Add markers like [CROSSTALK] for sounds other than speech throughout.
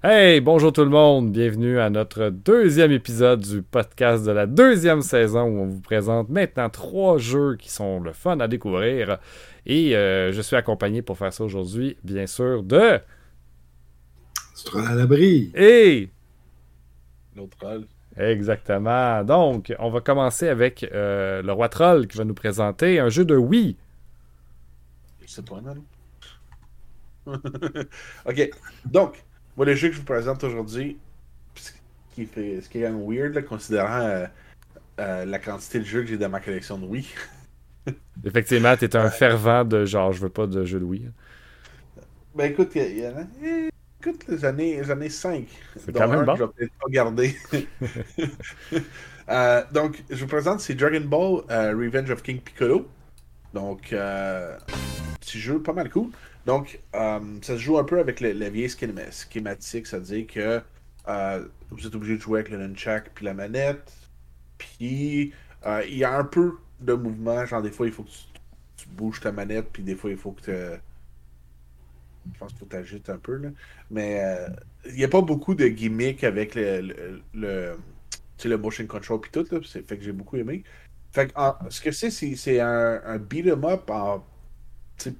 Hey, bonjour tout le monde, bienvenue à notre deuxième épisode du podcast de la deuxième saison où on vous présente maintenant trois jeux qui sont le fun à découvrir. Et euh, je suis accompagné pour faire ça aujourd'hui, bien sûr, de... Stroll à l'abri. Et... Neutral. Exactement. Donc, on va commencer avec euh, le roi troll qui va nous présenter un jeu de Wii. C'est pas non? [LAUGHS] ok, donc, moi, le jeu que je vous présente aujourd'hui, ce qui, fait, ce qui est quand même weird, là, considérant euh, euh, la quantité de jeux que j'ai dans ma collection de Wii. [LAUGHS] Effectivement, t'es un fervent de genre, je veux pas de jeux de Wii. Ben écoute, il y, en a. eh, Écoute, les années, les années 5. C'est quand même un bon. Je vais peut-être pas garder. [LAUGHS] Euh, donc, je vous présente, c'est Dragon Ball Revenge of King Piccolo. Donc, petit jeu pas mal cool. Donc, euh, ça se joue un peu avec le, la vieille schéma- schématique, c'est-à-dire que euh, vous êtes obligé de jouer avec le nunchuck puis la manette. Puis, euh, il y a un peu de mouvement, genre des fois, il faut que tu, tu bouges ta manette, puis des fois, il faut que tu... Je pense qu'il faut t'agites un peu, là. Mais il n'y a pas beaucoup de gimmicks avec le, le, le, tu le motion control puis tout, là. Fait que j'ai beaucoup aimé. Fait que, ce que c'est, c'est un, un beat'em up en tu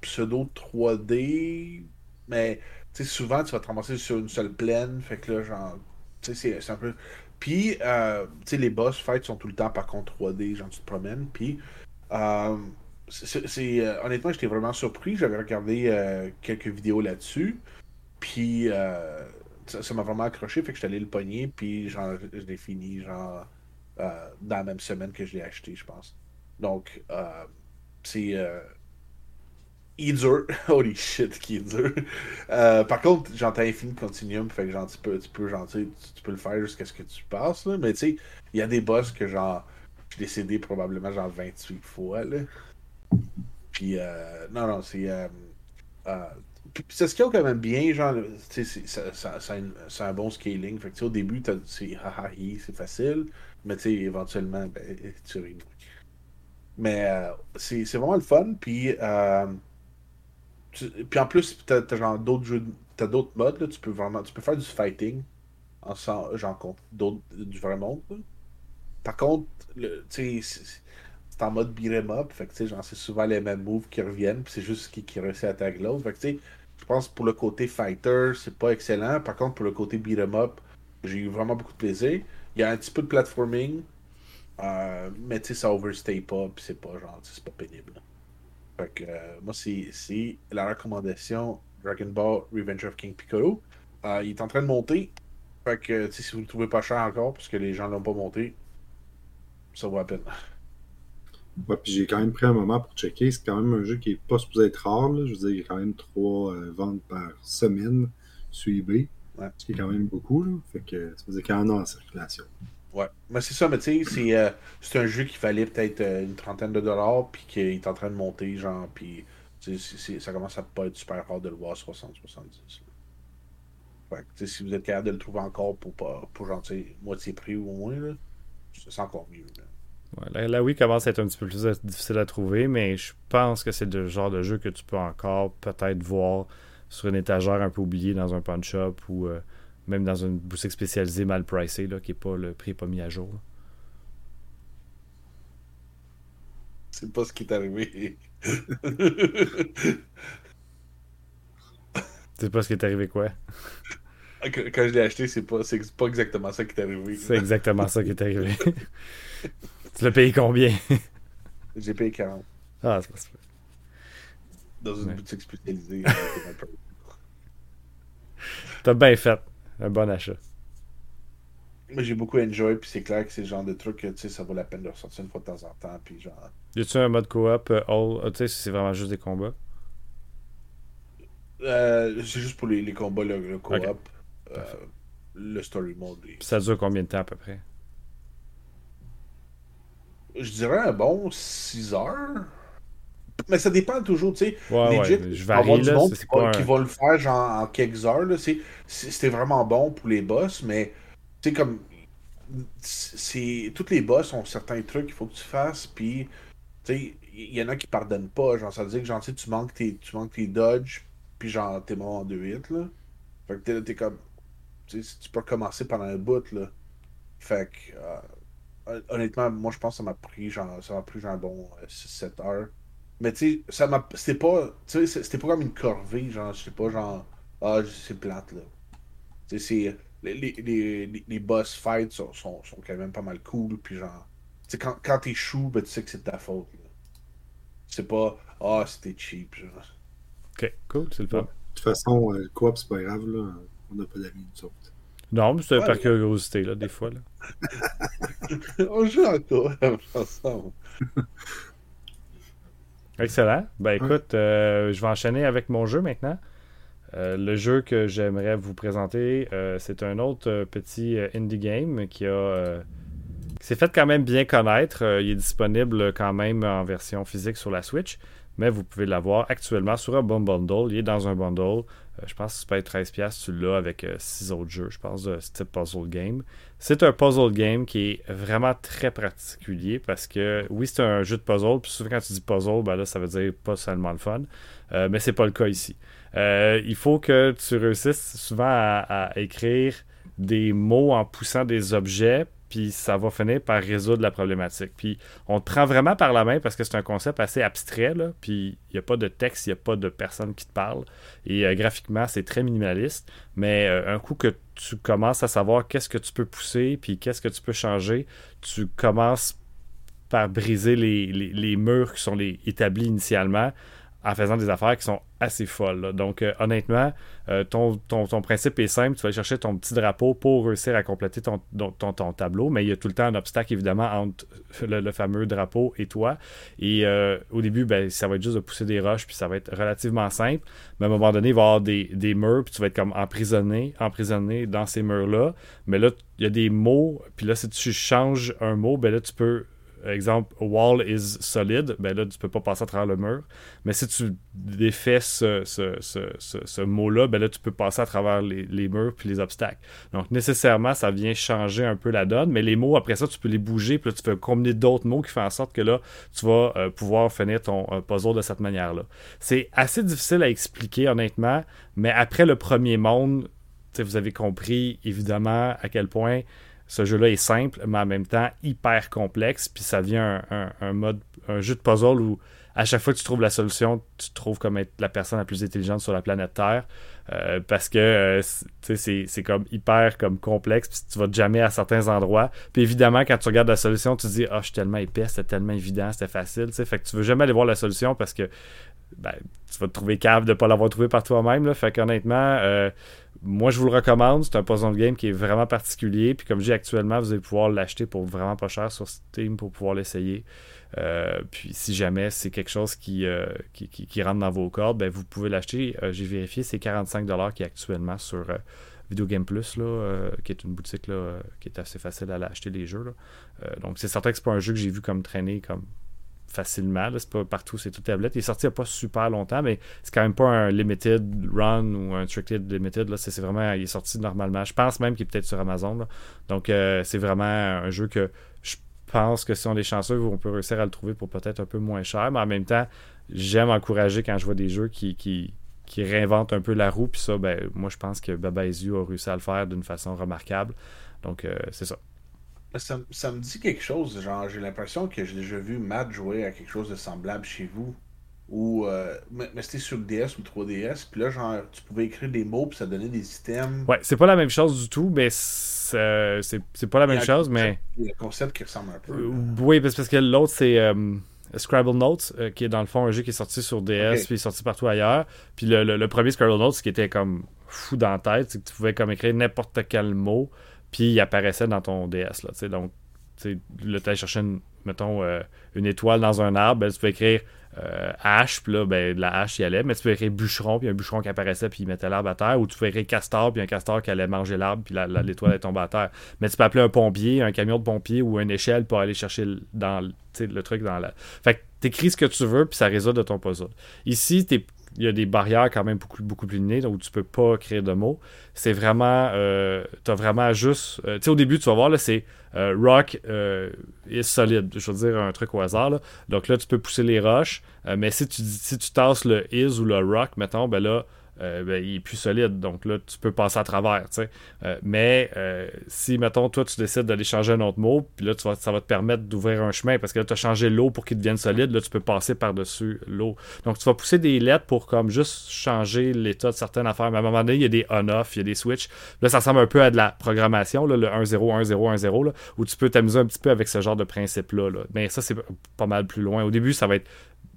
pseudo 3D, mais souvent tu vas te ramasser sur une seule plaine, fait que là, genre, c'est- un peu. Puis, euh, tu sais, les boss fights sont tout le temps par contre 3D, genre tu te promènes, puis. euh, euh, honnêtement, j'étais vraiment surpris. J'avais regardé euh, quelques vidéos là-dessus. Puis ça m'a vraiment accroché, fait que je suis allé le pogner, puis genre, je l'ai fini genre dans la même semaine que je l'ai acheté, je pense. Donc, c'est. Euh, il est dur. [LAUGHS] Holy shit, qui est dur. Euh, par contre, j'entends Infini Continuum, fait que genre, tu peux, tu peux, genre, tu, peux le faire jusqu'à ce que tu passes. Mais tu sais, il y a des boss que genre, je l'ai cédé probablement genre 28 fois, là. Puis, euh, non, non, c'est. euh, euh, puis ça se scale quand même bien, genre, tu c'est- un bon scaling. Fait que, au début, c'est haha, c'est facile, mais tu sais, éventuellement, ben, tu ris. Mais euh, c'est c'est vraiment le fun, puis. Puis en plus, t'as as genre d'autres jeux, t'as d'autres modes, là, tu peux vraiment, tu peux faire du fighting, en sans- genre d'autres, du vrai monde. Par contre, le- tu sais, en mode beat'em up, fait que genre, c'est souvent les mêmes moves qui reviennent, puis c'est juste qui, qui réussit à attaquer l'autre. Fait que je pense pour le côté fighter, c'est pas excellent. Par contre, pour le côté beat'em up, j'ai eu vraiment beaucoup de plaisir. Il y a un petit peu de platforming, euh, mais tu ça overstay pas, puis c'est pas genre, c'est pas pénible. Fait que euh, moi, c'est c'est la recommandation Dragon Ball Revenge of King Piccolo. Euh, il est en train de monter. Fait que si vous le trouvez pas cher encore, parce que les gens l'ont pas monté, ça vaut la peine. Ouais, puis j'ai quand même pris un moment pour checker. C'est quand même un jeu qui est pas supposé être rare. Là. Je veux dire, il y a quand même trois euh, ventes par semaine sur eBay. Ouais. Ce qui est quand même beaucoup. Là. Fait que ça veut dire qu'il y en a en circulation. Ouais. Mais c'est ça, mais tu sais, c'est euh, c'est un jeu qui valait peut-être euh, une trentaine de dollars, puis qui est en train de monter, genre, puis ça commence à pas être super rare de le voir à 60-70. Fait que, si vous êtes capable de le trouver encore pour, pas- pour genre, moitié prix ou au moins, là, c'est encore mieux. là. Ouais, la, la Wii commence à être un petit peu plus euh, difficile à trouver, mais je pense que c'est le genre de jeu que tu peux encore peut-être voir sur une étagère un peu oubliée dans un pawn shop ou même dans une boutique spécialisée mal pricée, là, qui est pas le prix est pas mis à jour. C'est pas ce qui est arrivé. [LAUGHS] C'est pas ce qui est arrivé quoi? Quand quand je l'ai acheté, c'est pas, pas exactement ça qui est arrivé. C'est exactement ça qui est arrivé. [LAUGHS] tu l'as payé combien? [LAUGHS] J'ai payé 40 ah, c'est pas ça. dans une Ouais. boutique spécialisée. T'as bien fait. Un bon achat. Mais j'ai beaucoup enjoy, puis c'est clair que c'est le genre de truc que tu sais, ça vaut la peine de ressortir une fois de temps en temps, puis genre. Y a-tu un mode coop euh, all? ah, Tu sais, c'est vraiment juste des combats? Euh, c'est juste pour les, les combats, le, le co-op. Euh, le story mode. et- ça dure combien de temps à peu près? Je dirais un bon 6 heures. Mais ça dépend toujours, tu sais. Ouais. Je il va y avoir varie du monde qui, va, un... qui va le faire genre en quelques heures. C'était vraiment bon pour les boss, mais tu sais, comme. c'est Toutes les boss ont certains trucs qu'il faut que tu fasses, puis tu sais, il y en a qui pardonnent pas. Genre, ça veut dire que genre, tu sais, tu manques tes, tu manques tes dodges, puis genre, t'es mort en 2 hits, là. Fait que t'es là, t'es comme. tu peux recommencer pendant un bout, là. Fait que, euh, honnêtement, moi, je pense que ça m'a pris genre, ça m'a pris genre un bon 6-7 euh, heures. Mais tu sais, ça m'a, c'était pas, tu sais, c'était pas comme une corvée, genre, je sais pas, genre, ah, c'est plate, là. Tu sais, c'est, les, les, les, boss fights sont, sont, sont, quand même pas mal cool, puis genre, tu sais, quand, quand t'échoues, ben, tu sais que c'est de ta faute, là. C'est pas, ah, c'était cheap, genre. Ok, cool, c'est le fun. De toute façon, euh, le coop, c'est pas grave, là. On n'a pas d'amis, nous autres. Non, mais c'est par curiosité, là, des fois. Là. [LAUGHS] On joue encore [LAUGHS] ensemble. [LAUGHS] Excellent. Ben écoute, euh, je vais enchaîner avec mon jeu maintenant. Euh, le jeu que j'aimerais vous présenter, euh, c'est un autre petit indie game qui a qui s'est fait quand même bien connaître. il est disponible quand même en version physique sur la Switch, mais vous pouvez l'avoir actuellement sur un bon bundle. Il est dans un bundle. Je pense que tu payes 13$, tu l'as avec 6 euh, autres jeux, je pense, de ce type puzzle game. C'est un puzzle game qui est vraiment très particulier parce que, oui, c'est un jeu de puzzle, puis souvent quand tu dis puzzle, ben là, ça veut dire pas seulement le fun, euh, mais c'est pas le cas ici. il faut que tu réussisses souvent à écrire des mots en poussant des objets puis ça va finir par résoudre la problématique. Puis on te prend vraiment par la main parce que c'est un concept assez abstrait, là, puis il n'y a pas de texte, il n'y a pas de personne qui te parle, et euh, graphiquement, c'est très minimaliste, mais euh, un coup que tu commences à savoir qu'est-ce que tu peux pousser, puis qu'est-ce que tu peux changer, tu commences par briser les, murs qui sont établis initialement en faisant des affaires qui sont assez folles. Donc, euh, honnêtement, euh, ton, principe est simple. Tu vas aller chercher ton petit drapeau pour réussir à compléter ton, ton, tableau, mais il y a tout le temps un obstacle, évidemment, entre le, fameux drapeau et toi. Et euh, au début, ben, ça va être juste de pousser des roches, puis ça va être relativement simple. Mais à un moment donné, il va y avoir des, des murs, puis tu vas être comme emprisonné, emprisonné dans ces murs-là. Mais là, il y a des mots, puis là, si tu changes un mot, ben là, tu peux exemple, wall is solid, ben là, tu peux pas passer à travers le mur. Mais si tu défais ce, ce, mot-là, ben là, tu peux passer à travers les, murs puis les obstacles. Donc, nécessairement, ça vient changer un peu la donne. Mais les mots, après ça, tu peux les bouger, puis là, tu peux combiner d'autres mots qui font en sorte que là, tu vas euh, pouvoir finir ton puzzle de cette manière-là. C'est assez difficile à expliquer, honnêtement, mais après le premier monde, vous avez compris, évidemment, à quel point ce jeu-là est simple, mais en même temps hyper complexe. Puis ça devient un, mode, un jeu de puzzle où à chaque fois que tu trouves la solution, tu te trouves comme être la personne la plus intelligente sur la planète Terre. Euh, parce que euh, c'est comme hyper comme complexe, puis tu vas jamais à certains endroits. Puis évidemment, quand tu regardes la solution, tu te dis Ah, je suis tellement épais, c'était tellement évident, c'était facile. Fait que tu veux jamais aller voir la solution parce que ben, tu vas te trouver cave de ne pas l'avoir trouvé par toi-même. Fait qu'honnêtement, euh, moi, je vous le recommande. C'est un puzzle game qui est vraiment particulier. Puis comme je dis actuellement, vous allez pouvoir l'acheter pour vraiment pas cher sur Steam pour pouvoir l'essayer. Euh, puis si jamais c'est quelque chose qui, euh, qui, rentre dans vos cordes, ben, vous pouvez l'acheter. Euh, j'ai vérifié, c'est 45$ qui est actuellement sur Video Game Plus, là, qui est une boutique là, qui est assez facile à l'acheter les jeux. donc c'est certain que c'est pas un jeu que j'ai vu comme traîner comme facilement. C'est pas partout, c'est tout tablette. Il est sorti il n'y a pas super longtemps, mais c'est quand même pas un limited run ou un strictly limited. C'est, vraiment, il est sorti normalement. Je pense même qu'il est peut-être sur Amazon. Donc euh, c'est vraiment un jeu que je pense que si on est chanceux, on peut réussir à le trouver pour peut-être un peu moins cher. Mais en même temps, j'aime encourager quand je vois des jeux qui, qui, réinventent un peu la roue. Puis ça, ben, moi je pense que Baba a réussi à le faire d'une façon remarquable. Donc euh, c'est ça. Ça, ça, me dit quelque chose, genre j'ai l'impression que j'ai déjà vu Matt jouer à quelque chose de semblable chez vous. Ou euh, mais, c'était sur le DS ou 3DS, puis là genre tu pouvais écrire des mots puis ça donnait des items. Ouais, c'est pas la même chose du tout, mais c'est pas la même chose, mais. Il y a un concept qui ressemble un peu. Euh, oui, parce, que l'autre c'est euh, Scrabble Notes, qui est dans le fond un jeu qui est sorti sur DS puis sorti partout ailleurs. Puis le, le, premier Scrabble Notes, ce qui était comme fou dans la tête, c'est que tu pouvais comme écrire n'importe quel mot puis il apparaissait dans ton DS. Là, donc, là, tu chercher, une, mettons, euh, une étoile dans un arbre, ben, tu peux écrire euh, hache, puis là, ben, la hache y allait, mais tu peux écrire bûcheron, puis un bûcheron qui apparaissait, puis il mettait l'arbre à terre, ou tu peux écrire castor, puis un castor qui allait manger l'arbre, puis l'étoile est tombée à terre. Mais tu peux appeler un pompier, un camion de pompier ou une échelle pour aller chercher dans le truc dans la. Fait que t'écris ce que tu veux, puis ça résout de ton puzzle. Ici, t'es il y a des barrières quand même beaucoup, beaucoup plus nées où tu peux pas créer de mots. C'est vraiment. Euh, tu as vraiment juste. Euh, tu sais, au début, tu vas voir, là, c'est euh, rock is solide. Je veux dire un truc au hasard. Donc là, tu peux pousser les roches. mais si tu, si tu tasses le is ou le rock, mettons, ben là, euh, ben, il est plus solide. Donc là, tu peux passer à travers. Euh, mais euh, si, mettons, toi, tu décides d'aller changer un autre mot, puis là, ça va te permettre d'ouvrir un chemin parce que là, tu as changé l'eau pour qu'il devienne solide. Là, tu peux passer par-dessus l'eau. Donc, tu vas pousser des lettres pour comme juste changer l'état de certaines affaires. Mais à un moment donné, il y a des on-off, il y a des switches. Là, ça ressemble un peu à de la programmation, le 1-0, 1-0, 1-0, où tu peux t'amuser un petit peu avec ce genre de principe-là. Là. Mais ça, c'est pas mal plus loin. Au début, ça va être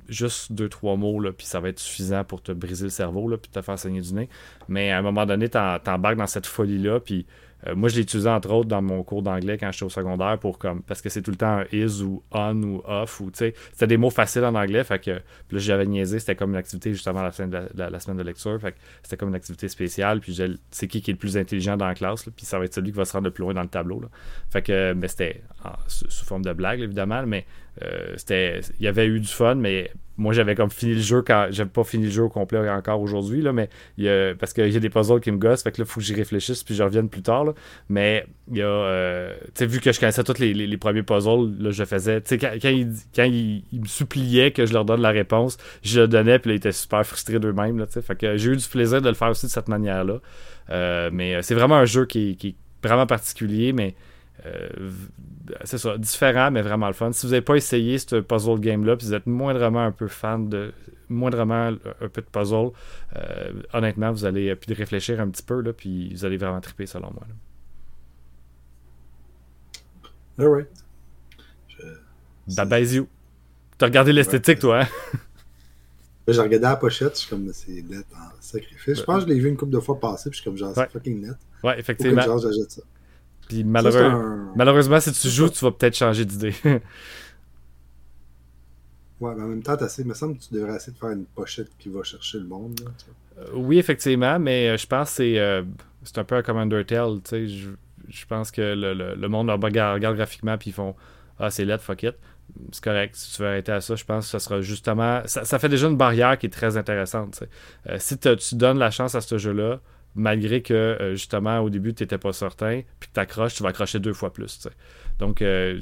juste deux, trois mots, là, puis ça va être suffisant pour te briser le cerveau, là, puis te faire saigner du nez. Mais à un moment donné, t'embarques dans cette folie-là, puis euh, moi, je l'ai utilisé entre autres dans mon cours d'anglais quand j'étais au secondaire pour comme parce que c'est tout le temps un is ou on ou off ou tu sais, c'était des mots faciles en anglais, fait que là j'avais niaisé, c'était comme une activité juste avant la, fin de la, semaine de lecture, fait que c'était comme une activité spéciale, puis c'est qui qui est le plus intelligent dans la classe, puis ça va être celui qui va se rendre le plus loin dans le tableau. Fait que mais c'était sous forme de blague évidemment, mais euh, c'était il y avait eu du fun, mais moi j'avais comme fini le jeu quand j'avais pas fini le jeu au complet encore aujourd'hui là mais parce qu'il y a des puzzles qui me gossent fait que là faut que j'y réfléchisse puis je revienne plus tard là. mais il y a euh, tu sais vu que je connaissais tous les, les, premiers puzzles là je faisais tu sais quand, quand, il, quand me suppliait que je leur donne la réponse je le donnais puis là ils étaient super frustrés d'eux-mêmes là tu sais fait que j'ai eu du plaisir de le faire aussi de cette manière là euh, mais c'est vraiment un jeu qui, qui est vraiment particulier mais euh, c'est ça, différent, mais vraiment le fun. Si vous n'avez pas essayé ce puzzle game-là, puis vous êtes moindrement un peu fan de. moindrement un peu de puzzle, euh, honnêtement, vous allez euh, puis réfléchir un petit peu, là, puis vous allez vraiment triper selon moi. Là. Alright. Je... Bye you. T'as regardé l'esthétique, toi, hein? [LAUGHS] J'ai regardé la pochette, je suis comme c'est net en sacrifice. Je pense que je l'ai vu une couple de fois passer, puis je suis comme genre, c'est fucking net. Ouais, effectivement. Genre, j'achète ça. Puis malheureusement, si tu joues, tu vas peut-être changer d'idée. [LAUGHS] ouais, mais en même temps, il me semble que tu devrais essayer de faire une pochette qui va chercher le monde. Euh, oui, effectivement, mais euh, je pense que c'est, euh, c'est un peu comme Undertale. Je, je pense que le, le, monde regarde, regarde graphiquement puis ils font Ah, c'est LED, fuck it. C'est correct. Si tu veux arrêter à ça, je pense que ça sera justement. Ça, fait déjà une barrière qui est très intéressante. si tu donnes la chance à ce jeu-là, malgré que euh, justement au début tu n'étais pas certain, puis que tu accroches, tu vas accrocher deux fois plus. Donc euh,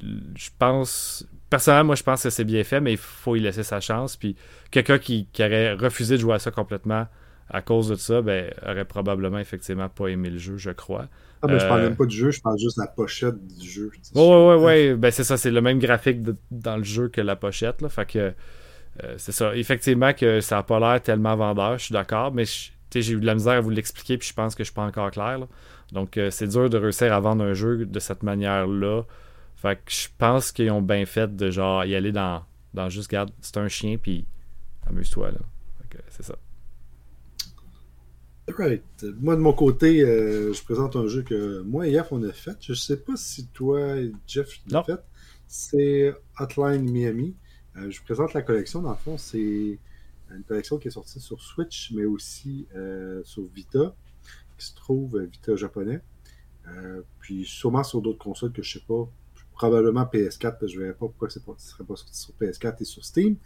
je pense, personnellement, moi je pense que c'est bien fait, mais il faut y laisser sa chance. Puis quelqu'un qui, aurait refusé de jouer à ça complètement à cause de ça, ben, aurait probablement effectivement pas aimé le jeu, je crois. Ah, mais je parle même pas du jeu, je parle juste de la pochette du jeu. Ouais, ouais, ouais. Ben, c'est ça, c'est le même graphique dans le jeu que la pochette. Là, fait que euh, c'est ça. Effectivement que ça n'a pas l'air tellement vendeur, je suis d'accord, mais j'ai eu de la misère à vous l'expliquer, puis je pense que je suis pas encore clair. Donc, euh, c'est dur de réussir à vendre un jeu de cette manière-là. Fait que je pense qu'ils ont bien fait de genre y aller dans, dans juste, garde, c'est un chien, puis amuse-toi. là. C'est ça. Right. Moi, de mon côté, euh, je présente un jeu que moi et Jeff, on a fait. Je sais pas si toi et Jeff l'ont fait. C'est Hotline Miami. Euh, je présente la collection. Dans le fond, c'est une collection qui est sortie sur Switch, mais aussi euh, sur Vita, qui se trouve euh, Vita japonais. Euh, puis sûrement sur d'autres consoles que je sais pas. Probablement PS4, parce que je ne verrais pas pourquoi ce ne serait pas sorti sur PS4 et sur Steam.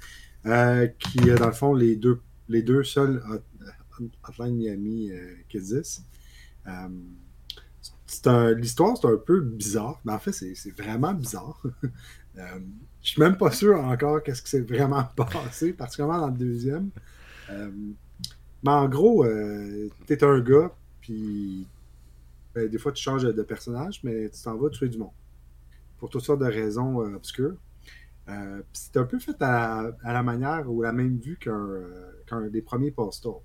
qui est dans le fond les deux, les deux seuls Hotline Miami qui existent. L'histoire, c'est un peu bizarre. Mais en fait, c'est vraiment bizarre. [LAUGHS] Je suis même pas sûr encore qu'est-ce qui s'est vraiment [LAUGHS] passé, particulièrement dans le deuxième. Euh, mais en gros, euh, tu es un gars, puis ben, des fois tu changes de personnage, mais tu t'en vas tuer du monde. Pour toutes sortes de raisons euh, obscures. c'est un peu fait à, la manière ou la même vue qu'un des premiers posters,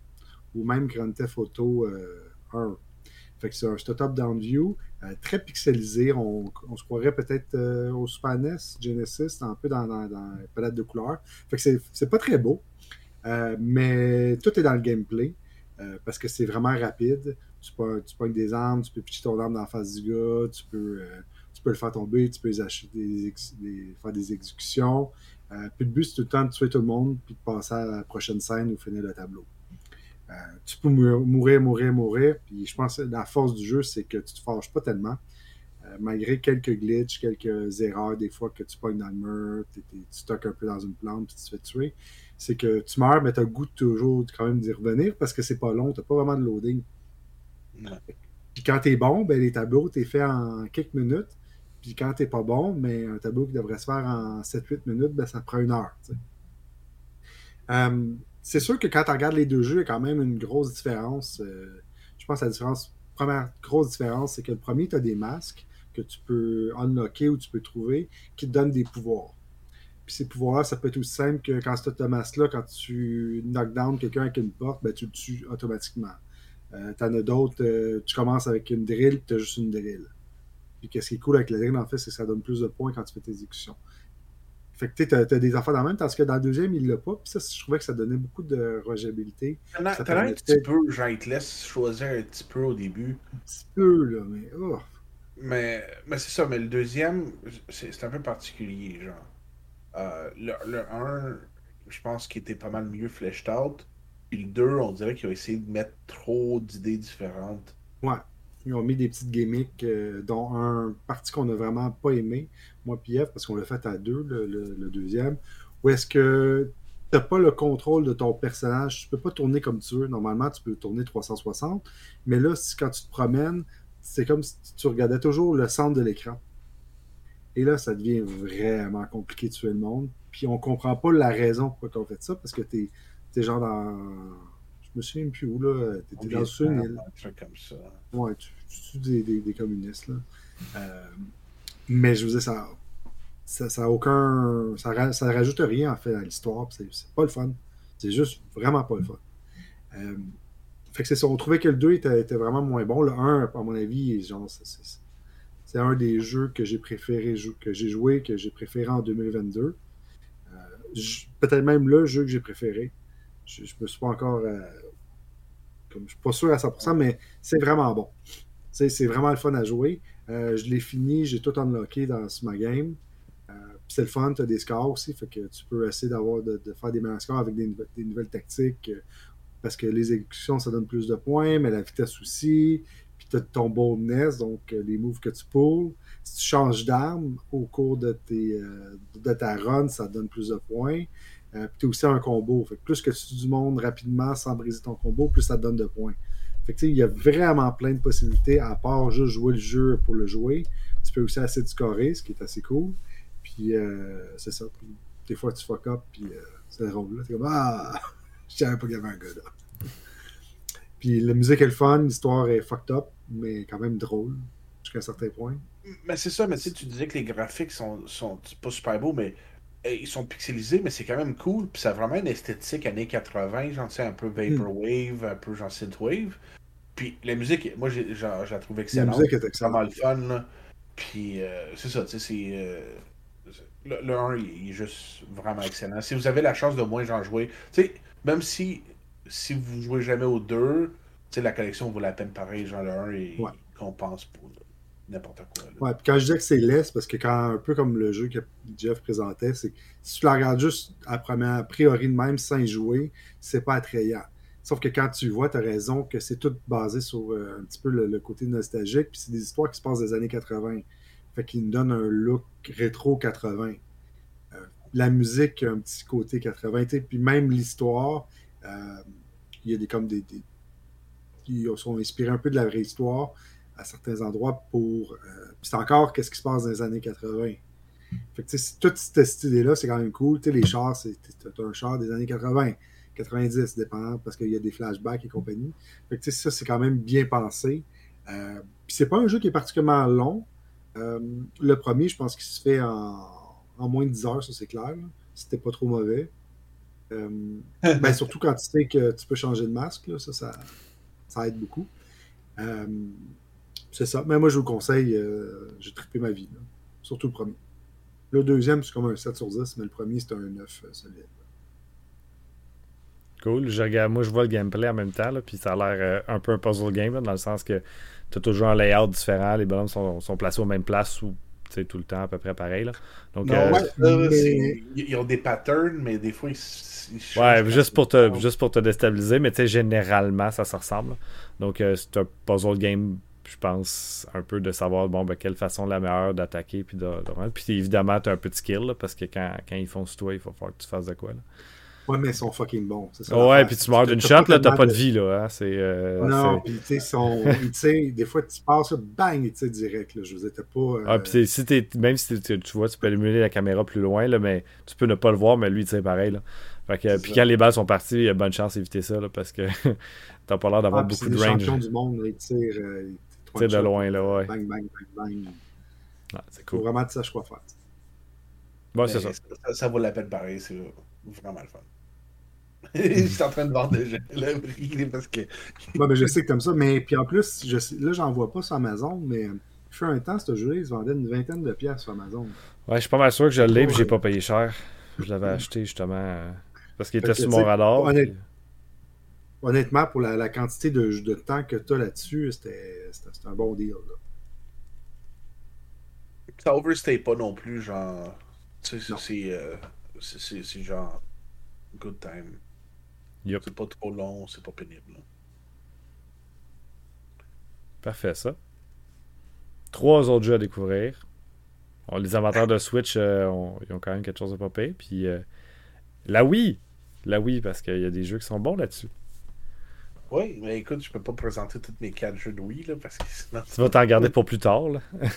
ou même Grand Theft Auto 1. Fait que c'est un top-down view, euh, très pixelisé. On, se croirait peut-être euh, au Super NES, Genesis, un peu dans, dans, la palette de couleurs. Fait que c'est pas très beau, euh, mais tout est dans le gameplay parce que c'est vraiment rapide. Tu peux, tu des armes, tu peux pitcher ton arme dans la face du gars, tu peux, tu peux le faire tomber, tu peux acheter des, faire des exécutions. puis le but, c'est tout le temps de tuer tout le monde puis de passer à la prochaine scène ou finir le tableau. Euh, tu peux mourir, mourir, mourir. Puis je pense que la force du jeu, c'est que tu te fâches pas tellement. Euh, malgré quelques glitches, quelques erreurs, des fois que tu pognes dans le mur, tu stockes un peu dans une plante, puis tu te fais tuer. C'est que tu meurs, mais tu as le goût de toujours quand même d'y revenir parce que c'est pas long, tu pas vraiment de loading. Puis quand tu es bon, ben, les tableaux, tu es fait en quelques minutes. Puis quand tu pas bon, mais un tableau qui devrait se faire en 7-8 minutes, ben, ça te prend une heure. Euh, c'est sûr que quand tu regardes les deux jeux, il y a quand même une grosse différence. Euh, je pense que la différence, première grosse différence, c'est que le premier, tu as des masques que tu peux unlocker ou tu peux trouver qui te donnent des pouvoirs. Puis ces pouvoirs-là, ça peut être aussi simple que quand tu as ce masque-là, quand tu knock down quelqu'un avec une porte, ben, tu le tues automatiquement. Euh, T'en as d'autres, euh, tu commences avec une drill, tu as juste une drill. Puis qu'est-ce qui est cool avec la drill, en fait, c'est que ça donne plus de points quand tu fais tes exécutions. Fait que tu as, des affaires dans le même, parce que dans le deuxième, il l'a pas. Puis ça, je trouvais que ça donnait beaucoup de rejabilité. T'as un petit peu, genre, il te laisse choisir un petit peu au début? Un petit peu, là, mais. Oh. Mais, mais c'est ça, mais le deuxième, c'est un peu particulier, genre. Euh, le, le 1, je pense qu'il était pas mal mieux fleshed out. Puis le 2, on dirait qu'ils ont essayé de mettre trop d'idées différentes. Ouais. Ils ont mis des petites gimmicks, euh, dont un parti qu'on a vraiment pas aimé, moi puis parce qu'on l'a fait à deux, le, deuxième, où est-ce que tu n'as pas le contrôle de ton personnage. Tu peux pas tourner comme tu veux. Normalement, tu peux tourner 360. Mais là, quand tu te promènes, c'est comme si tu regardais toujours le centre de l'écran. Et là, ça devient vraiment compliqué de tuer le monde. Puis on comprend pas la raison pourquoi on fait ça, parce que tu es, genre dans. Je me souviens plus où, là. T'es dans une île. comme ça. Ouais, tu, tues des, communistes, là. Euh, mais je vous dis, ça. Ça, ça aucun. Ça, ça rajoute rien, en fait, à l'histoire. C'est pas le fun. C'est juste vraiment pas le fun. Euh, fait que c'est ça. On trouvait que le 2 était, était, vraiment moins bon. Le 1, à mon avis, genre, c'est un des jeux que j'ai préféré, que j'ai joué, que j'ai préféré en 2022. Euh, peut-être même le jeu que j'ai préféré. Je, ne me suis pas encore. Euh, comme, je suis pas sûr à 100%, mais c'est vraiment bon. C'est vraiment le fun à jouer. Euh, je l'ai fini, j'ai tout unlocké dans ma game. c'est le fun, tu as des scores aussi, fait que tu peux essayer d'avoir de, faire des meilleurs scores avec des, des nouvelles tactiques. parce que les exécutions, ça donne plus de points, mais la vitesse aussi tu as ton boldness, donc euh, les moves que tu pulls. Si tu changes d'arme au cours de, tes, euh, de ta run, ça donne plus de points. Euh, puis tu aussi un combo. Fait plus que tu du monde rapidement sans briser ton combo, plus ça te donne de points. Fait que, il y a vraiment plein de possibilités à part juste jouer le jeu pour le jouer. Tu peux aussi assez scorer, ce qui est assez cool. Puis c'est ça. des fois, tu fuck up, puis c'est drôle. Tu es comme Ah, [LAUGHS] je savais pas qu'il y avait un gars là. puis la musique est le fun, l'histoire est fucked up mais quand même drôle jusqu'à un certain point. Mais c'est ça, mais tu disais que les graphiques sont, sont pas super beaux, mais ils sont pixelisés, mais c'est quand même cool. Puis ça a vraiment une esthétique années 80, genre, un peu Vaporwave, un peu genre Synthwave. Puis la musique, moi, j'ai, genre, je la trouve excellente. La musique est excellente. vraiment le fun. Puis euh, c'est ça, tu sais, c'est. Euh, le, 1, il est juste vraiment excellent. Si vous avez la chance de moins en jouer, tu sais, même si, si vous jouez jamais au 2, sais, la collection vaut la peine pareil, genre le 1 et compense pour n'importe quoi. Ouais, puis quand je dis que c'est laisse, parce que quand un peu comme le jeu que Jeff présentait, c'est si tu la regardes juste à première a priori de même sans y jouer, c'est pas attrayant. Sauf que quand tu vois, tu as raison que c'est tout basé sur euh, un petit peu le, côté nostalgique, puis c'est des histoires qui se passent des années 80. Fait qu'ils nous donnent un look rétro 80. Euh, la musique a un petit côté 80, puis même l'histoire, euh, il y a des comme des qui sont inspirés un peu de la vraie histoire à certains endroits pour. Euh, c'est encore qu'est-ce qui se passe dans les années 80. Fait que, toute cette, idée-là, c'est quand même cool. les chars, c'est un char des années 80, 90, dépendant, parce qu'il y a des flashbacks et compagnie. Fait que, ça, c'est quand même bien pensé. Euh, Puis c'est pas un jeu qui est particulièrement long. Euh, le premier, je pense qu'il se fait en, moins de 10 heures, ça c'est clair. C'était pas trop mauvais. Euh, [LAUGHS] ben, surtout quand tu sais que tu peux changer de masque, là, ça, ça, ça aide beaucoup. Euh, c'est ça. Mais moi, je vous conseille, euh, j'ai trippé ma vie. Surtout le premier. Le deuxième, c'est comme un 7 sur 10, mais le premier, c'est un 9 euh, solide. Cool. Je moi, je vois le gameplay en même temps, là, puis ça a l'air un peu un puzzle game, dans le sens que tu as toujours un layout différent, les bonhommes sont, sont placés aux mêmes places ou tout le temps à peu près pareil. Là. Donc, Ils ont des patterns, mais des fois, ils Ouais, juste pour, te, juste pour te déstabiliser, mais tu sais, généralement, ça se ressemble. Donc, euh, c'est un puzzle game, je pense, un peu de savoir, bon, ben, quelle façon la meilleure d'attaquer. Puis, de, puis évidemment, tu as un petit skill, parce que quand, quand ils font sur toi, il faut faire que tu fasses de quoi. Là. Ouais, mais ils sont fucking bons. ouais, puis tu meurs d'une shot, là, t'as pas de vie, là. Hein, c'est, euh, non, puis [LAUGHS] tu sais, des fois, tu passes, bang, tu sais, direct, là. Je vous étais pas. Euh... Ah, puis si même si tu vois, tu peux émuler la caméra plus loin, là, mais tu peux ne pas le voir, mais lui, tu sais, pareil, là. Fait que, puis quand les balles sont parties, il y a bonne chance d'éviter ça, là, parce que [LAUGHS] t'as pas l'air d'avoir Ah, beaucoup de range. champions du monde, là, ils tirent, euh, ils Tu sais, de loin, là, ouais. Bang, bang, bang, bang. Ouais, c'est Faut cool. vraiment que tu saches quoi faire. Ouais, c'est ça. ça. ça vaut la peine pareil, c'est vraiment le fun. [LAUGHS] Je suis en train de voir déjà parce que. Ben, je sais que t'aimes ça, mais puis en plus, je sais, là, j'en vois pas sur Amazon, mais euh, il fait un temps, ce jeu-là, il se vendait une vingtaine de pièces sur Amazon. Ouais, je suis pas mal sûr que je l'ai, puis j'ai pas payé cher. Je l'avais acheté justement euh, parce qu'il était sur mon radar. honnête- puis- Honnêtement, pour la, la quantité de, de temps que tu as là-dessus, c'était un bon deal. là. Ça overstay pas non plus, genre. Tu sais, c'est. euh, c'est- genre. Good time. Yup. C'est pas trop long, c'est pas pénible. là. Parfait, ça. Trois autres jeux à découvrir. Bon, les amateurs de Switch, euh, ont- ils ont quand même quelque chose à popper. Puis euh, la Wii. La Wii, parce qu'il y a des jeux qui sont bons là-dessus. Oui, mais écoute, je peux pas présenter tous mes quatre jeux de Wii, là, parce que sinon. Tu vas t'en garder pour plus tard. Là. [LAUGHS]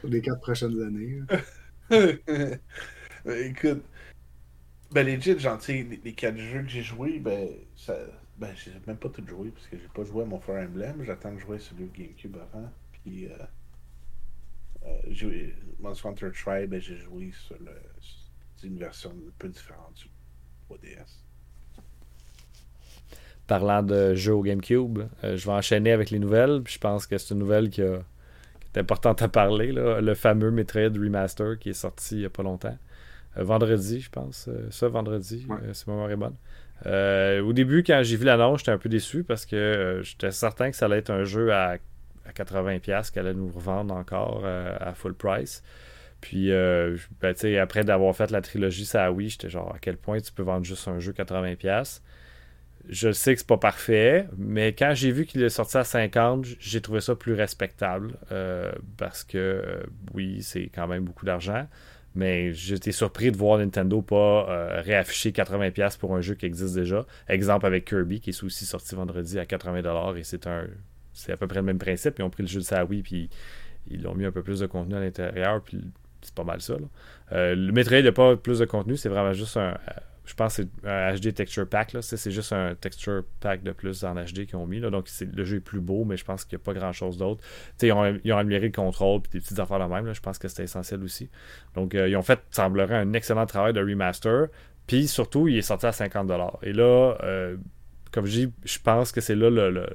Pour les quatre prochaines années. là. [LAUGHS] Écoute, ben legit, sais, les, les quatre jeux que j'ai joués, ben, ça, ben, j'ai même pas tout joué, parce que j'ai pas joué à mon Fire Emblem, j'attends de jouer sur le GameCube avant, puis, euh, euh, j'ai- Monster Hunter Tribe, ben, j'ai joué sur le, c'est une version un peu différente du 3DS. Parlant de jeux au GameCube, euh, je vais enchaîner avec les nouvelles. Puis je pense que c'est une nouvelle qui, a- qui est importante à parler. là. Le fameux Metroid Remaster qui est sorti il y a pas longtemps. Euh, vendredi, je pense. Euh, ça, vendredi, Ouais. si ma mémoire est bonne. Au début, quand j'ai vu l'annonce, j'étais un peu déçu parce que j'étais certain que ça allait être un jeu à, à 80$ qu'elle allait nous revendre encore à full price. Puis, euh, ben, après d'avoir fait la trilogie ça Wii, j'étais genre à quel point tu peux vendre juste un jeu 80$. Je sais que c'est pas parfait, mais quand j'ai vu qu'il est sorti à 50, j'ai trouvé ça plus respectable. euh, parce que euh, oui, c'est quand même beaucoup d'argent. Mais j'étais surpris de voir Nintendo pas euh, réafficher 80$ pour un jeu qui existe déjà. Exemple avec Kirby, qui est aussi sorti vendredi à 80$ et c'est un. C'est à peu près le même principe. Ils ont pris le jeu de Sawi puis ils l'ont mis un peu plus de contenu à l'intérieur, puis c'est pas mal ça. là. Le Metroid n'a pas plus de contenu, c'est vraiment juste un. Euh, Je pense que c'est un HD Texture Pack. là. C'est juste un Texture Pack de plus en HD qu'ils ont mis. Là. Donc le jeu est plus beau, mais je pense qu'il n'y a pas grand chose d'autre. Ils ont, ils ont amélioré le contrôle puis des petites affaires de même. là. Je pense que c'était essentiel aussi. Donc euh, ils ont fait, semblerait, un excellent travail de remaster. Puis surtout, il est sorti à 50$. Et là, euh, comme je dis, je pense que c'est là le, le-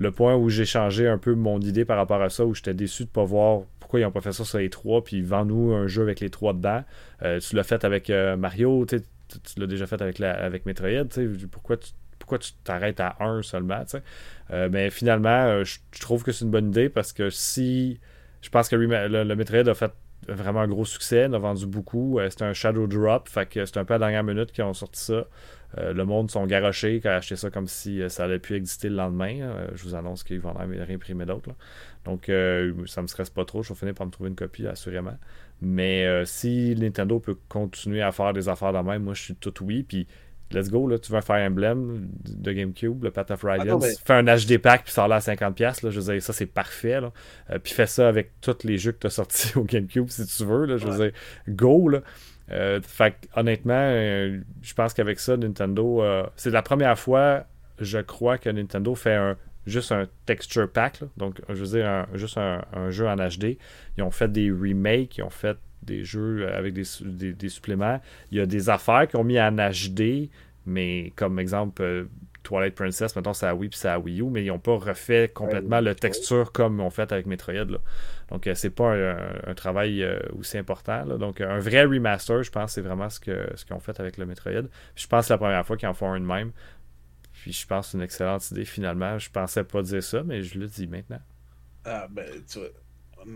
le point où j'ai changé un peu mon idée par rapport à ça, où j'étais déçu de ne pas voir pourquoi ils n'ont pas fait ça sur les trois, puis vends-nous un jeu avec les trois dedans. Euh, tu l'as fait avec euh, Mario, tu tu l'as déjà fait avec, avec Metroid, pourquoi tu pourquoi tu t'arrêtes à un seulement. Euh, mais finalement, euh, je trouve que c'est une bonne idée parce que si. Je pense que Rema- le, Metroid a fait vraiment un gros succès, il a vendu beaucoup. Euh, c'était un Shadow Drop, fait que c'est un peu à la dernière minute qu'ils ont sorti ça. Euh, le monde sont garochés qui a acheté ça comme si euh, ça allait plus exister le lendemain. Euh, je vous annonce qu'ils vont en réimprimer d'autres. Donc, ça me stresse pas trop. Je vais finir par me trouver une copie, assurément. Mais euh, si Nintendo peut continuer à faire des affaires de même, moi, je suis tout oui. Puis, let's go. Là, tu veux un Fire Emblem de GameCube, le Path of Radiance. mais- Fais un HD pack, puis ça là à 50$. Là, je veux dire, ça, c'est parfait. Là. Euh, puis, fais ça avec tous les jeux que tu as sortis [LAUGHS] au GameCube, si tu veux. Là, je veux dire, go. Là. Euh, fait que, honnêtement, euh, je pense qu'avec ça, Nintendo, c'est la première fois, je crois, que Nintendo fait un, juste un texture pack. là. Donc, je veux dire, un- juste un, un jeu en HD. Ils ont fait des remakes, ils ont fait des jeux euh, avec des, des- des suppléments. Il y a des affaires qu'ils ont mis en HD, mais comme exemple, euh, Twilight Princess, maintenant c'est à Wii puis c'est à Wii U, mais ils n'ont pas refait complètement Ouais, le texture comme ils ont fait avec Metroid. Là. Donc, euh, c'est pas un, un travail euh, aussi important. là. Donc, un vrai remaster, je pense, c'est vraiment ce qu'ils ont fait avec le Metroid. Puis, je pense que c'est la première fois qu'ils en font un de même. Puis, je pense que c'est une excellente idée, finalement. Je pensais pas dire ça, mais je le dis maintenant. Ah, ben, tu vois,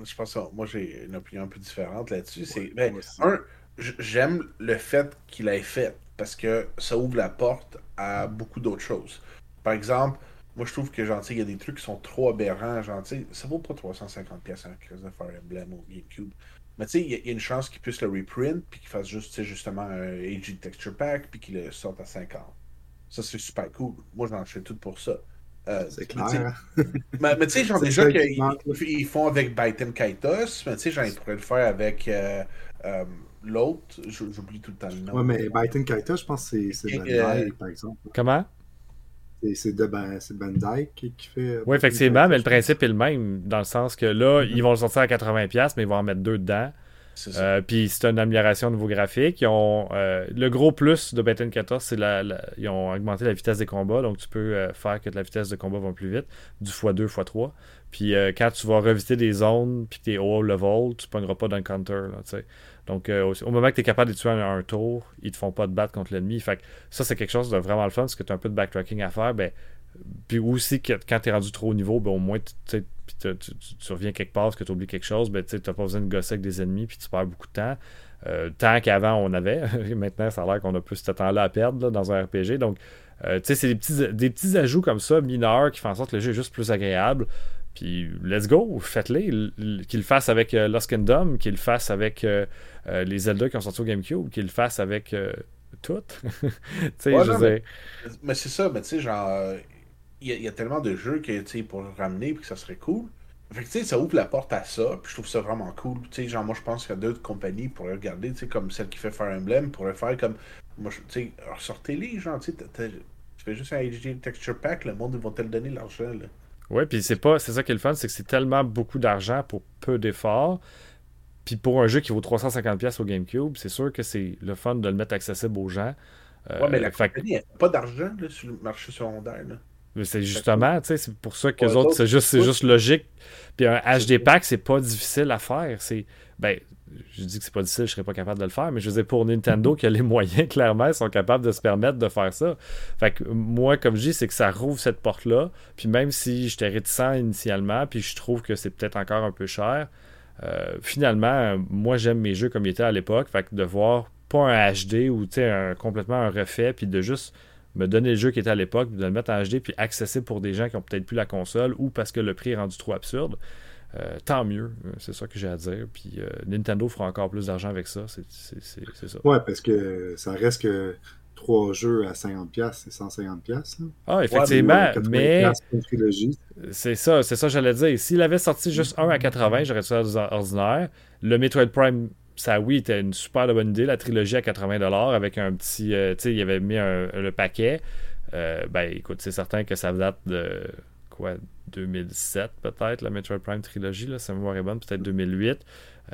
je pense que moi, j'ai une opinion un peu différente là-dessus. C'est, ben, un, j'aime le fait qu'il ait fait parce que ça ouvre la porte à beaucoup d'autres choses. Par exemple, moi, je trouve que, genre, tu sais, il y a des trucs qui sont trop aberrants. Genre, tu sais, ça vaut pas 350 pièces un crise de Fire Emblem au GameCube. Mais tu sais, il y, a- il y a une chance qu'ils puissent le reprint, puis qu'ils fassent juste, tu sais, justement un AG Texture Pack, puis qu'ils le sortent à 50. Ça, c'est super cool. Moi, j'en fais tout pour ça. Euh, C'est clair. [LAUGHS] mais, mais tu sais, genre déjà qu'ils font avec Baiten Kaitos, mais tu sais, genre ils pourraient le faire avec euh, euh, l'autre, j'oublie tout le temps le nom. Ouais, mais Baiten Kaita, je pense que c'est Bandai, euh... par exemple. Comment? C'est Bandai qui, qui fait. Oui, effectivement, mais le principe est le même, dans le sens que là, mm -hmm. ils vont le sortir à 80$, mais ils vont en mettre deux dedans. Euh, puis c'est une amélioration au niveau graphique. Euh, le gros plus de Batten 14, c'est la, la, ils ont augmenté la vitesse des combats. Donc tu peux euh, faire que la vitesse de combat va plus vite, du x2, x3. Puis quand tu vas revisiter des zones, puis que tu es haut level, tu ne pogneras pas d'un counter. Donc au, moment que tu es capable de tuer un, tour, ils te font pas de battre contre l'ennemi. Ça, c'est quelque chose de vraiment le fun, parce que tu as un peu de backtracking à faire. Ben, puis aussi, quand tu es rendu trop haut niveau, ben, au moins, tu, tu, tu, tu, reviens quelque part parce que tu oublies quelque chose, ben, tu n'as pas besoin de gosser avec des ennemis, puis tu perds beaucoup de temps. Euh, tant qu'avant, on avait. [LAUGHS] Maintenant, ça a l'air qu'on a plus ce temps-là à perdre là, dans un RPG. Donc, euh, tu sais, c'est des petits, des petits ajouts comme ça, mineurs, qui font en sorte que le jeu est juste plus agréable. Puis, let's go, faites-les. Qu'ils le fassent avec euh, Lost Kingdom, qu'ils le fassent avec euh, les Zelda qui ont sorti au GameCube, qu'ils le fassent avec tout. [LAUGHS] tu sais, ouais, je non. Mais, mais c'est ça, mais tu sais, genre il y, y, a tellement de jeux que, tu pour le ramener, puis que ça serait cool. Fait que, tu sais, ça ouvre la porte à ça, puis je trouve ça vraiment cool. Tu sais, genre, moi, je pense qu'il y a d'autres compagnies pour regarder, tu sais, comme celle qui fait Fire Emblem, pour le faire comme, moi, tu sais, ressortez-les, genre, tu sais, tu fais juste un HD Texture Pack, le monde, ils vont te le donner l'argent, là. Ouais, puis c'est pas, c'est ça qui est le fun, c'est que c'est tellement beaucoup d'argent pour peu d'efforts. Puis pour un jeu qui vaut 350$ au GameCube, c'est sûr que c'est le fun de le mettre accessible aux gens. Euh, ouais, mais la fait... compagnie, pas d'argent sur le marché secondaire, là. C'est justement, tu sais, c'est pour ça que les autres, c'est juste, c'est juste logique. Puis un HD pack, c'est pas difficile à faire. C'est, ben, je dis que c'est pas difficile, je serais pas capable de le faire, mais je dire, pour Nintendo, [LAUGHS] qui a les moyens, clairement, ils sont capables de se permettre de faire ça. Fait que moi, comme je dis, c'est que ça rouvre cette porte-là. Puis même si j'étais réticent initialement, puis je trouve que c'est peut-être encore un peu cher, euh, finalement, moi, j'aime mes jeux comme ils étaient à l'époque. Fait que de voir pas un HD ou, tu sais, un, complètement un refait, puis de juste me donner le jeu qui était à l'époque, de le mettre en HD, puis accessible pour des gens qui ont peut-être plus la console ou parce que le prix est rendu trop absurde. Euh, tant mieux, c'est ça que j'ai à dire. Puis euh, Nintendo fera encore plus d'argent avec ça, c'est ça. Ouais, parce que ça reste que trois jeux à 50$, c'est 150$. Ah, effectivement, ouais, mais. C'est ça, c'est ça que j'allais dire. S'il avait sorti juste un à 80$, j'aurais ça ordinaire. Le Metroid Prime ça, oui, était une super bonne idée, la trilogie à 80$ avec un petit. Euh, tu sais, il avait mis un, le paquet. Euh, ben, écoute, c'est certain que ça date de. Quoi 2007 peut-être, la Metroid Prime trilogie, là, ça me est bonne, peut-être 2008.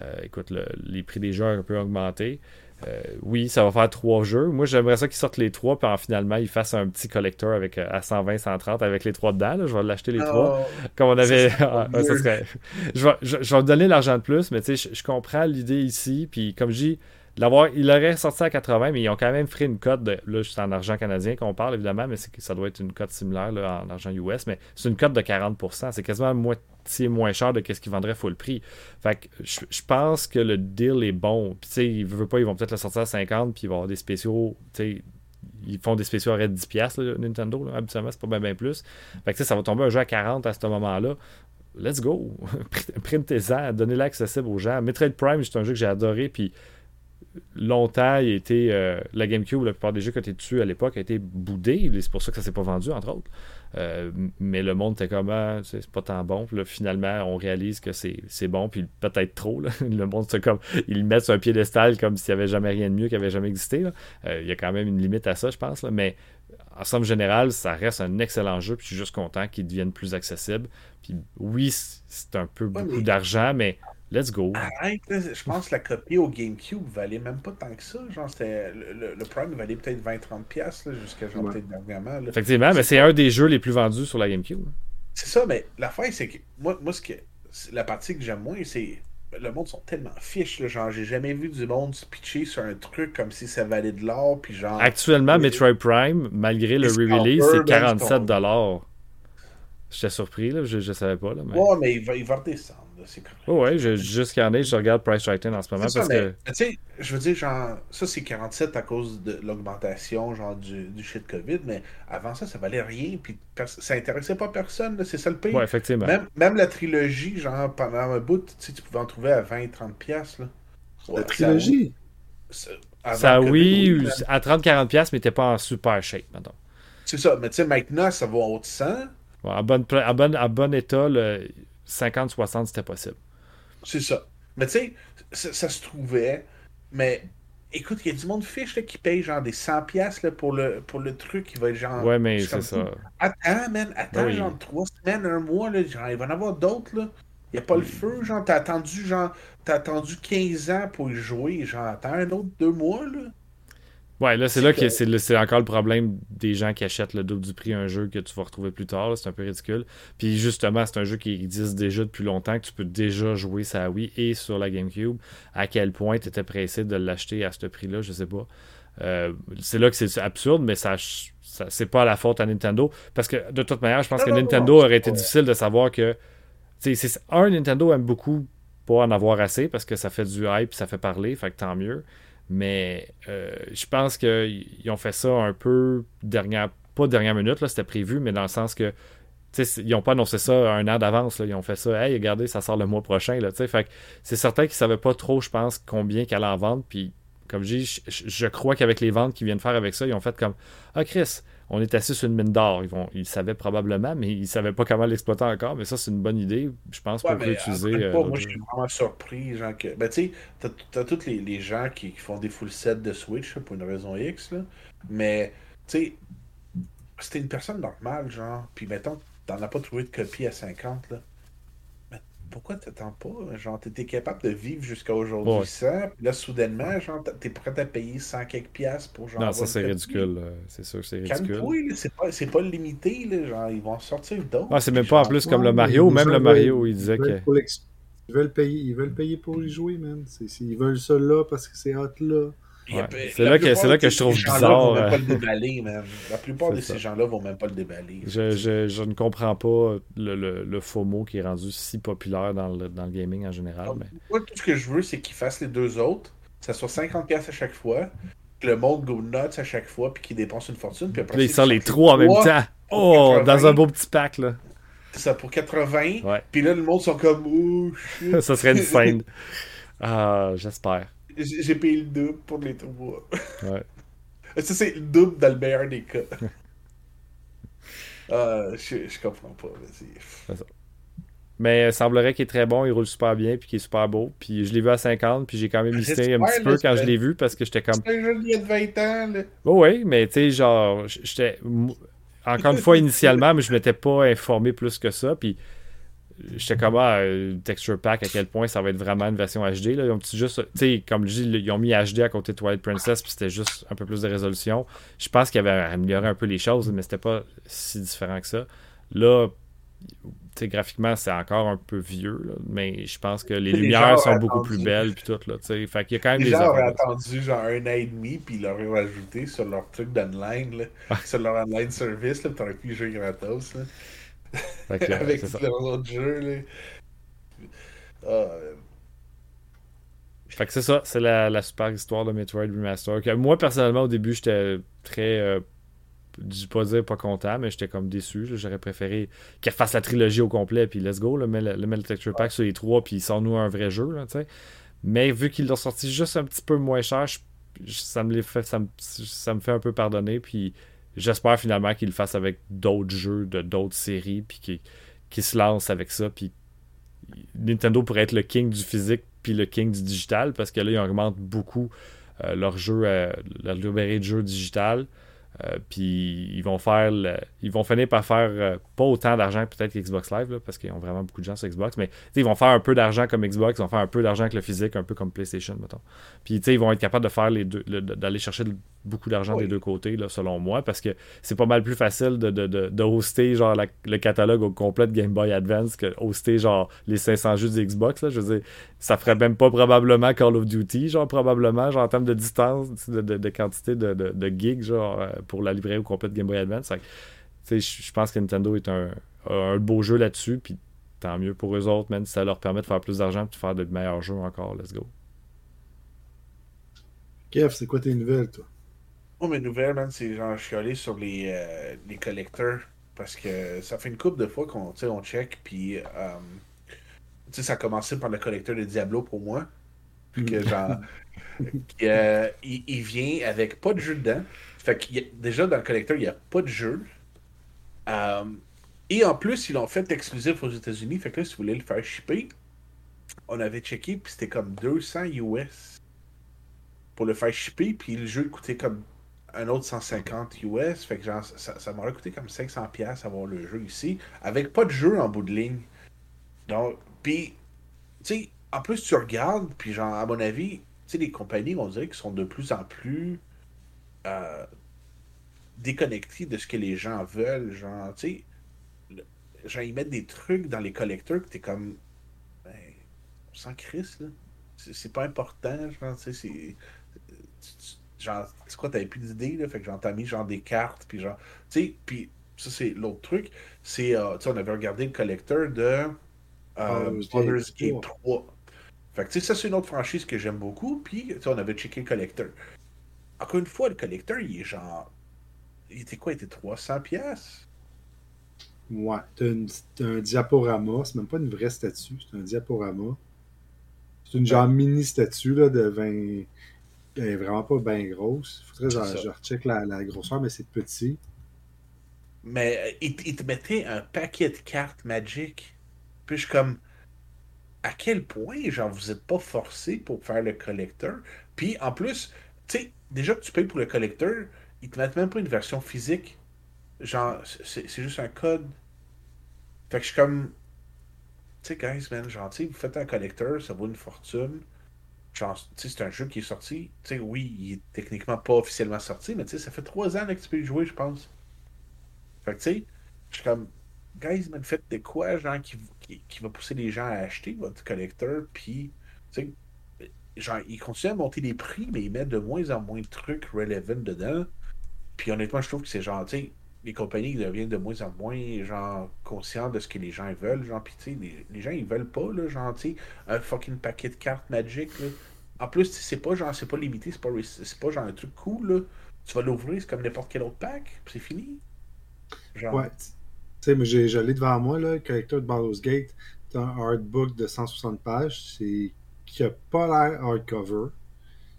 Euh, écoute, le, les prix des jeux ont un peu augmenté. Euh, oui, ça va faire trois jeux. Moi, j'aimerais ça qu'ils sortent les trois, puis en, finalement, ils fassent un petit collector avec, euh, à 120, 130 avec les trois dedans. Là. Je vais l'acheter les oh, trois. Comme on avait. [LAUGHS] Ah, ça serait... je, vais, je, je vais donner l'argent de plus, mais tu sais, je, je, comprends l'idée ici. Puis comme je dis, il aurait sorti à 80, mais ils ont quand même fait une cote. Là, c'est en argent canadien qu'on parle, évidemment, mais ça doit être une cote similaire en argent US, mais c'est une cote de 40%. C'est quasiment moitié moins cher de ce qu'ils vendraient full prix. Fait que je, pense que le deal est bon. Puis, tu sais, ils veulent pas, ils vont peut-être le sortir à 50, puis il va y avoir des spéciaux, tu sais, ils font des spéciaux à 10$, là, Nintendo, là, habituellement, c'est pas bien, bien plus. Fait que ça va tomber un jeu à 40 à ce moment-là. Let's go! [LAUGHS] Printez-en, donnez-le accessible aux gens. Metroid Prime, c'est un jeu que j'ai adoré, puis longtemps, il a été. Euh, la GameCube, la plupart des jeux qui étaient dessus à l'époque, a été boudé. C'est pour ça que ça s'est pas vendu, entre autres. Euh, mais le monde était comme ah, c'est pas tant bon. Puis là, finalement, on réalise que c'est bon, puis peut-être trop. Là. [LAUGHS] Le monde, c'est comme. Ils le mettent sur un piédestal comme s'il n'y avait jamais rien de mieux qui avait jamais existé. Euh, il y a quand même une limite à ça, je pense. Là. Mais en somme générale, ça reste un excellent jeu. Puis je suis juste content qu'il devienne plus accessible. Puis oui, c'est un peu beaucoup mais... d'argent, mais Let's go. Arrête, je pense que la copie au GameCube valait même pas tant que ça. Genre, c'était le, le, Prime valait peut-être 20-30$ jusqu'à genre ouais. peut-être dernièrement. Là. Effectivement, mais c'est un des jeux les plus vendus sur la GameCube. C'est ça, mais l'affaire, c'est que moi, moi ce que, la partie que j'aime moins, c'est le monde sont tellement fiches. Là, genre, j'ai jamais vu du monde se pitcher sur un truc comme si ça valait de l'or. Puis genre. Actuellement, Metroid Prime, malgré le re-release, c'est 47$. J'étais surpris, là, je, je savais pas. Là, mais... Ouais, mais il va, il va redescendre. Oh ouais, je, juste qu'il y en ait, je regarde Price Writing en ce moment parce que. Tu sais, je veux dire, genre, ça c'est 47 à cause de l'augmentation, genre, du, du shit COVID, mais avant ça, ça valait rien, puis ça intéressait pas personne, c'est ça le pire. Ouais, effectivement. Même, même la trilogie, genre, pendant un bout, tu pouvais en trouver à 20-30 pièces là. Ouais, la trilogie? Ça, ça oui, à 30-40 mais t'es pas en super shape, maintenant. C'est ça, mais tu sais, maintenant, ça va au 100. Ouais, en, bonne, bonne, en bon état, le 50-60, c'était possible. C'est ça. Mais tu sais, ça, ça, se trouvait. Mais écoute, il y a du monde fiche là, qui paye genre des 100$ là, pour, le, pour le truc qui va être genre. Ouais, mais c'est ça. Attends, man, attends, Oui. genre trois semaines, un mois, là, genre, il va y en avoir d'autres, là. Il n'y a pas le feu, genre, t'as attendu, genre, t'as attendu 15 ans pour y jouer, genre, attends un autre deux mois, là. Ouais, là, c'est là que que- c'est encore le problème des gens qui achètent le double du prix un jeu que tu vas retrouver plus tard. C'est un peu ridicule. Puis justement, c'est un jeu qui existe déjà depuis longtemps, que tu peux déjà jouer sur la Wii et sur la GameCube. À quel point tu étais pressé de l'acheter à ce prix-là, je sais pas. Euh, c'est là que c'est absurde, mais ça, ça c'est pas la faute à Nintendo. Parce que de toute manière, je pense que Nintendo aurait été difficile de savoir que. tu sais, c'est- un, Nintendo aime beaucoup pas en avoir assez parce que ça fait du hype, ça fait parler, fait que tant mieux. Mais euh, je pense qu'ils ont fait ça un peu dernière, pas dernière minute, c'était prévu, mais dans le sens que ils n'ont pas annoncé ça un an d'avance. Ils ont fait ça, hey, regardez, ça sort le mois prochain. Là, fait c'est certain qu'ils ne savaient pas trop, je pense, combien qu'elle en vendre. Puis, comme je dis, je crois qu'avec les ventes qu'ils viennent faire avec ça, ils ont fait comme Ah, Chris, on est assis sur une mine d'or. Ils, vont, ils savaient probablement, mais ils ne savaient pas comment l'exploiter encore. Mais ça, c'est une bonne idée, je pense, pour Ouais, réutiliser. après, euh, moi, je suis vraiment surpris, genre, que. Ben, tu sais, t'as, t'as tous les, les gens qui, qui font des full sets de Switch, là, pour une raison X, là. Mais, tu sais, c'était une personne normale, genre, puis mettons, t'en as pas trouvé de copie à 50, là. Pourquoi t'attends pas? Genre, t'étais capable de vivre jusqu'à aujourd'hui Ouais. sans, puis là, soudainement, genre, t'es prêt à payer 100 quelques piastres pour genre. Non, ça, c'est ridicule. euh, C'est sûr, c'est ridicule. C'est pas, c'est pas limité, là, genre, ils vont en sortir d'autres. Ah, c'est même pas en plus comme le Mario. Même le Mario, il ils disait que. Ils veulent payer, ils veulent payer pour y jouer, man. Ils veulent ça là parce que c'est hot là. Ouais. C'est là que- plupart c'est là que je trouve bizarre, même euh. pas le déballer, man. La plupart de ça. ces gens-là vont même pas le déballer. Je, je- je ne comprends pas le, le, le FOMO qui est rendu si populaire dans le, dans le gaming en général. Mais... Moi, tout ce que je veux, c'est qu'ils fassent les deux autres, que ça soit 50$ à chaque fois, que le monde go nuts à chaque fois, puis qu'ils dépensent une fortune. Puis après, Là, il ça, sort qu'ils les sortent trois en même temps. Oh, 80. dans un beau petit pack, là. C'est ça, pour 80. Ouais. Puis là, le monde sont comme, oh shit. [LAUGHS] Ça serait une [LAUGHS] scène. Ah, j'espère. J'ai payé le double pour les trois. Ouais. [LAUGHS] Ça, c'est le double dans le meilleur des cas. Je, je comprends pas. Vas-y. Mais il semblerait qu'il est très bon, il roule super bien, puis qu'il est super beau. Puis je l'ai vu à 50, puis j'ai quand même hésité un petit peu quand je l'ai vu parce que j'étais comme. C'est un jeu d'il y a 20 ans, là. Oh oui, mais tu sais, genre, j'étais. Encore une fois, initialement, mais je m'étais pas informé plus que ça. Puis j'étais comme, ah, euh, texture pack, à quel point ça va être vraiment une version HD. Là. Ils ont juste, tu comme je dis, ils ont mis HD à côté de Twilight Princess, puis c'était juste un peu plus de résolution. Je pense qu'ils avaient amélioré un peu les choses, mais c'était pas si différent que ça. Là, graphiquement, c'est encore un peu vieux, là, mais je pense que les Les lumières sont beaucoup attendu. plus belles, puis tout, là, tu. Fait qu'il y a quand même Les des gens auraient attendu genre un an et demi, puis ils l'auraient rajouté sur leur truc d'online, sur leur online service, là, puis t'aurais pu jouer gratos, là, que, [LAUGHS] avec ça. jeux, là. Ah, Fait que c'est ça, c'est la, la super histoire de Metroid Remaster. Que moi, personnellement, au début, j'étais très. Euh, je pas dire pas content, mais j'étais comme déçu. J'aurais préféré qu'elle fasse la trilogie au complet, puis let's go, là, mets le, mets le Texture Pack sur les trois, puis sort-nous un vrai jeu, là. Mais vu qu'ils l'ont sorti juste un petit peu moins cher, je- je- ça, me les fait, ça, me, ça me fait un peu pardonner, puis j'espère finalement qu'ils le fassent avec d'autres jeux, de d'autres séries, puis qu'ils se lancent avec ça, Nintendo pourrait être le king du physique puis le king du digital parce que là, ils augmentent beaucoup euh, leur jeu, euh, leur librairie de jeux digital. Euh, puis ils vont faire ils vont finir par faire pas autant d'argent que peut-être qu'Xbox Live là, parce qu'ils ont vraiment beaucoup de gens sur Xbox mais ils vont faire un peu d'argent comme Xbox ils vont faire un peu d'argent avec le physique un peu comme PlayStation mettons. Puis ils vont être capables de faire les deux le- d'aller chercher beaucoup d'argent Oui. des deux côtés là, selon moi parce que c'est pas mal plus facile de, de, de, de hoster genre la- le catalogue au complet de Game Boy Advance que hoster genre les 500 jeux du Xbox là, je veux dire ça ferait même pas probablement Call of Duty genre probablement genre en termes de distance de, de, de quantité de, de, de gigs genre euh, pour la librairie au complet de Game Boy Advance. Fait je je pense que Nintendo est un, un beau jeu là-dessus puis tant mieux pour eux autres même si ça leur permet de faire plus d'argent et de faire de meilleurs jeux encore let's go Kev, c'est quoi tes nouvelles, toi? Moi, mes nouvelles, man, c'est genre, je suis allé sur les, euh, les collecteurs parce que ça fait une couple de fois qu'on tu sais, on check, puis euh, tu sais, ça a commencé par le collecteur de Diablo pour moi. Puis que genre, [LAUGHS] qui, euh, il, il vient avec pas de jeu dedans. Fait a- déjà dans le collecteur, il n'y a pas de jeu. Euh, et en plus, ils l'ont fait exclusif aux États-Unis. Fait que là, si vous voulez le faire shipper, on avait checké, puis c'était comme 200 US. pour le faire shipper, puis le jeu coûtait comme un autre 150 US, fait que genre, ça, m'aurait coûté comme 500 pièces avoir le jeu ici, avec pas de jeu en bout de ligne. Donc, puis, tu sais, en plus tu regardes, puis genre, à mon avis, tu sais, les compagnies, on dirait qu'ils sont de plus en plus euh, déconnectés de ce que les gens veulent, genre, tu sais, genre, ils mettent des trucs dans les collecteurs que t'es comme, ben, s'en crisse, là. C'est pas important, genre, tu sais, c'est genre, c'est quoi, t'avais plus d'idées, là, fait que j'en t'ai mis genre des cartes, puis genre, tu sais, puis ça c'est l'autre truc, c'est, euh, tu sais, on avait regardé le collecteur de euh, Baldur's Gate 3. Fait que, tu sais, ça c'est une autre franchise que j'aime beaucoup, puis, tu sais, on avait checké le collecteur. Encore une fois, le collecteur, il est genre, il était quoi, il était 300 pièces Ouais, t'as un diaporama, c'est même pas une vraie statue, c'est un diaporama. C'est une genre mini statue là, de 20, elle est vraiment pas bien grosse. Il faudrait que je recheck la, la, grosseur, mais c'est petit. Mais euh, il, te mettait un paquet de cartes Magic. Puis je suis comme. À quel point, genre, vous êtes pas forcé pour faire le collecteur? Puis en plus, tu sais, déjà que tu payes pour le collecteur, ils te mettent même pas une version physique. Genre, c'est juste un code. Fait que je suis comme. Tu sais, guys, man, genre, vous faites un collecteur, ça vaut une fortune c'est un jeu qui est sorti. sais oui, il est techniquement pas officiellement sorti, mais ça fait trois ans que tu peux y jouer, je pense. Fait que, tu sais, je suis comme, guys, man, faites de quoi, genre, qui, qui, va pousser les gens à acheter votre collecteur, puis, tu sais, genre, ils continuent à monter les prix, mais ils mettent de moins en moins de trucs relevant dedans. Puis, honnêtement, je trouve que c'est genre, les compagnies deviennent de moins en moins genre conscientes de ce que les gens veulent genre puis tu les, gens ils veulent pas là genre un fucking paquet de cartes magiques là en plus, c'est pas genre, c'est pas limité, c'est pas, c'est pas genre un truc cool, là. Tu vas l'ouvrir, c'est comme n'importe quel autre pack, c'est fini. Genre... Ouais. Tu sais, moi, j'ai, j'allais devant moi, là, le correcteur de Baldur's Gate, t'as un hardbook de 160 pages, c'est qui a pas l'air hardcover,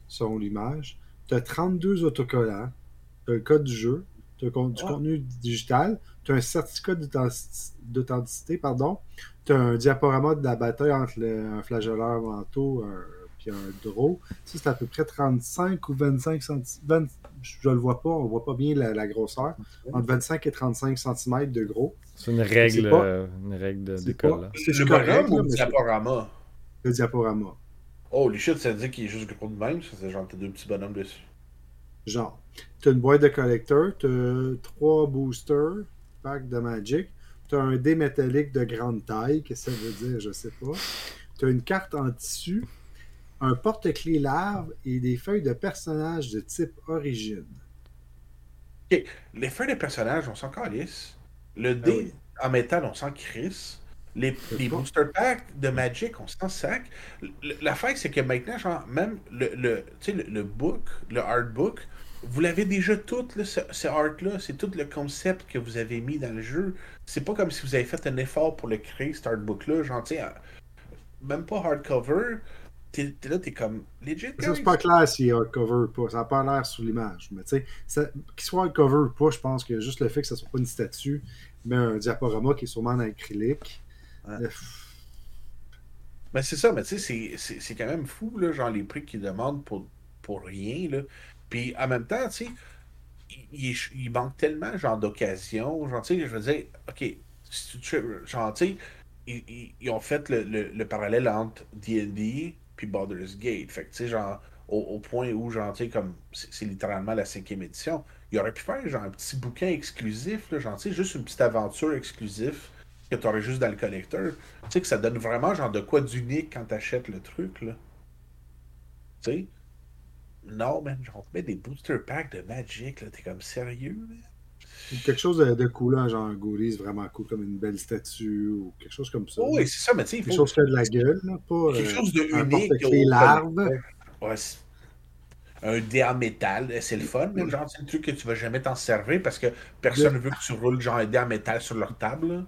selon l'image. T'as 32 autocollants, t'as le code du jeu, t'as du contenu digital, t'as un certificat d'authenticité, pardon, t'as un diaporama de la bataille entre un flagelleur manteau, un puis un draw. Ça, c'est à peu près 35 ou 25 cm. je ne le vois pas, on ne voit pas bien la, grosseur. Entre 25 et 35 cm de gros. C'est une règle, euh, une règle d'école. C'est le correct, ou le diaporama? Le diaporama. Oh, les shit, ça dit qu'il est juste gros de même. C'est genre, t'as deux petits bonhommes dessus. Genre, tu as une boîte de collecteur, tu as trois boosters, pack de Magic, tu as un dé métallique de grande taille, qu'est-ce que ça veut dire, je sais pas. Tu as une carte en tissu, un porte-clés larve et des feuilles de personnages de type origine. Les feuilles de personnages, on s'en calisse. Le ben dé en métal, on s'en crisse. Les, booster packs de Magic, on s'en sac. L'affaire, c'est que maintenant, genre, même le, le, le, le book, le artbook, vous l'avez déjà tout, là, ce, art-là. C'est tout le concept que vous avez mis dans le jeu. C'est pas comme si vous avez fait un effort pour le créer, cet artbook-là. Genre, sais, même pas hardcover. T'es là, t'es comme legit. Ça, c'est pas clair s'il est hardcover ou pas. Ça n'a pas l'air sur l'image. Mais tu sais, qu'il soit hardcover ou pas, je pense que juste le fait que ça soit pas une statue, mais un diaporama qui est sûrement en acrylique. Ouais. Ben, c'est ça, mais tu sais, c'est quand même fou, là, genre les prix qu'ils demandent pour, pour rien. Là. Puis en même temps, tu sais, il, manque tellement genre d'occasions. Genre, tu je veux dire, ok, genre, tu sais, ils, ont fait le, le, le parallèle entre D&D puis Baldur's Gate. Fait que, tu sais, genre, au, point où, genre, tu comme, c'est littéralement la cinquième édition, il aurait pu faire, genre, un petit bouquin exclusif, genre, tu sais, juste une petite aventure exclusive que tu aurais juste dans le collecteur. Tu sais, que ça donne vraiment, genre, de quoi d'unique quand tu achètes le truc, là. Tu sais? Non, man, genre, on met des booster packs de Magic, là, t'es comme sérieux, man? Quelque chose de, de cool, hein, genre un goodies vraiment cool, comme une belle statue ou quelque chose comme ça. oui, c'est ça, mais tu sais, il faut. Quelque chose qui a de la gueule, là, pas. Quelque euh, chose de unique. Les larves. Ouais, un dé en métal, c'est le fun, mais genre, c'est un truc que tu vas jamais t'en servir parce que personne ne veut que tu roules genre un dé en métal sur leur table.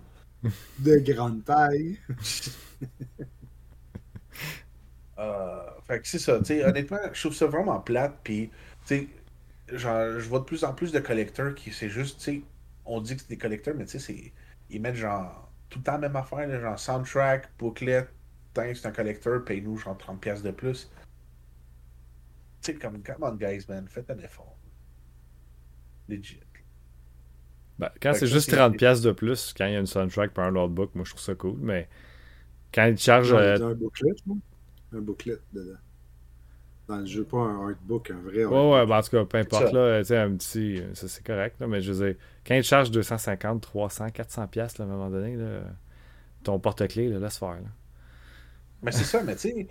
De grande taille. euh, fait que c'est ça, tu sais, honnêtement, je trouve ça vraiment plate, puis, tu sais, genre, je vois de plus en plus de collecteurs qui, c'est juste, tu sais, on dit que c'est des collecteurs, mais tu sais, ils mettent genre tout le temps la même affaire, genre soundtrack, booklet, c'est un collecteur, paye-nous genre 30$ de plus. sais, comme, come on, guys, man, faites un effort. Legit. Ben, quand c'est juste c'est- 30$ de plus, quand il y a une soundtrack par un notebook, moi je trouve ça cool. Mais quand ils chargent. Euh, un booklet, moi. Un booklet dedans. Dans le jeu, pas un artbook, un vrai Ouais, artbook. ouais, ben, en tout cas, peu importe, là, tu sais, un petit, ça c'est correct, là, mais je veux dire, quand ils te chargent 250, 300, 400 pièces à un moment donné, là, ton porte-clés, là, laisse faire, là. Mais c'est ça, mais tu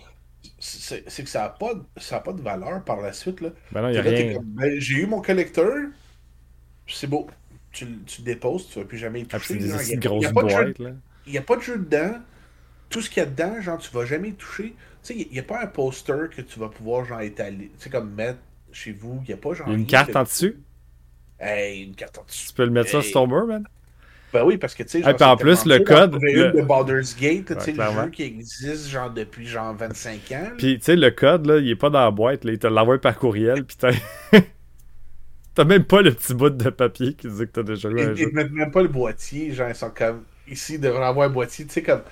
sais, c'est que ça n'a pas, de- ça a pas de valeur par la suite. Là. Ben non, il y a Là, rien. ben, J'ai eu mon collecteur, c'est beau. Tu, le- tu le déposes, tu ne vas plus jamais y Ah, toucher. c'est des y grosses boîtes, là. Il n'y a pas de jeu dedans. Tout ce qu'il y a dedans, genre, tu vas jamais toucher. Tu sais, il n'y a pas un poster que tu vas pouvoir, genre, étaler. Tu sais, comme mettre chez vous. Il n'y a pas, genre. Une carte en dessus. Hey, une carte en dessus. Tu peux le mettre ça Hey. sur ton mur, man? Ben oui, parce que, tu sais, Ah, puis en plus, le code, le- de Baldur's Gate, là, tu sais, Ouais, le jeu qui existe, genre, depuis, genre, 25 ans. là. Puis, tu sais, le code, là, il est pas dans la boîte, là, il te l'envoie par courriel, puis t'as... [LAUGHS] t'as même pas le petit bout de papier qui dit que t'as déjà eu un Ils mettent même pas le boîtier, genre, ils sont comme. Ici, ils devraient avoir un boîtier, tu sais, comme.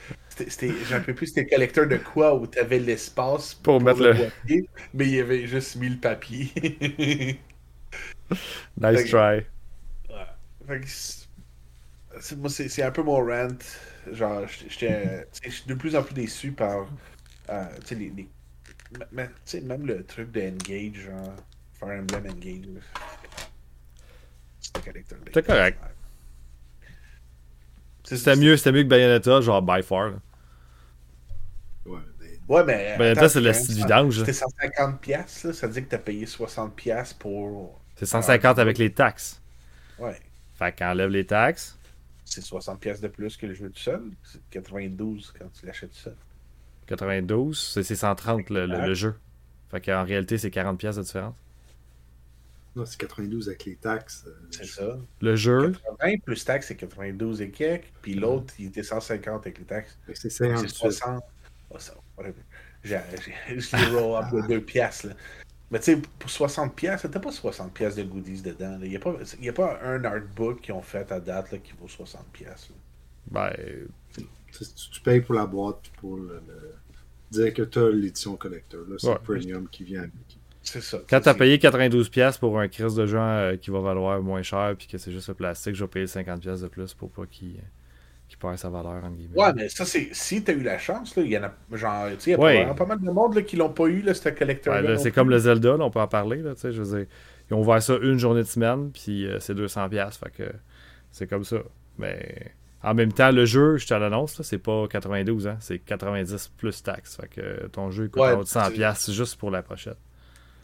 C'était- j'en peux plus, c'était le collecteur de quoi où t'avais l'espace Pour mettre le- boîtier, mais il y avait juste mis le papier. [LAUGHS] Nice Fait- try. Que c'est- c'est- moi, c'est, c'est un peu mon rant. Genre, j'étais- tu je suis de plus en plus déçu par. euh, tu sais, les. les- mais- tu même le truc de Engage, genre. Fire Emblem Engage. C'était collecteur. C'était correct. C'était mieux, c'était mieux que Bayonetta, genre by far. là. Ouais, ben, mais. Bayonetta, attends, c'est le style vidange. C'était 150$, piastres, là, ça veut dire que t'as payé 60$ piastres pour. C'est 150 avec les taxes. Ouais. Fait qu'enlève les taxes. C'est 60$ piastres de plus que le jeu tout seul. C'est 92$ quand tu l'achètes tout seul. 92, c'est c'est 130 le, le- le jeu. Fait qu'en réalité, c'est 40 pièces de différence. non, c'est 92 avec les taxes. euh, C'est ça. Le jeu, 80 plus taxes, c'est 92 et quelques. Puis l'autre, il était 150 avec les taxes. C'est C'est 58. 60. Whatever. Je l'ai [LAUGHS] roll up de 2 piastres. là. Mais tu sais, pour 60 piastres, t'as pas 60 piastres de goodies dedans. Il n'y a, pas- il y a pas un artbook qu'ils ont fait à date là, qui vaut 60 piastres. là. ben, Tu, tu- tu payes pour la boîte pour le, le- dire que tu as l'édition collector. Là, c'est Ouais. le premium qui vient avec. C'est ça. quand t'as c'est- payé 92 pièces pour un crise de jeu euh, qui va valoir moins cher puis que c'est juste le plastique, je vais payer 50 pièces de plus pour pas qu'il qu'il perd sa valeur, entre guillemets. Ouais, mais ça, c'est. Si t'as eu la chance, là, il y en a. Genre, tu sais, il y a Ouais. pas, pas mal de monde là, qui l'ont pas eu, là, ce collector. Ouais, là, c'est comme le Zelda, là, on peut en parler. Là, tu sais, je veux dire, ils ont ouvert ça une journée de semaine, puis euh, c'est 200$. piastres, Fait que c'est comme ça. Mais en même temps, le jeu, je te l'annonce, c'est pas 92, hein, c'est 90 plus taxes. Fait que ton jeu coûte Ouais, en haut de 100$ c'est- piastres juste pour la prochaine.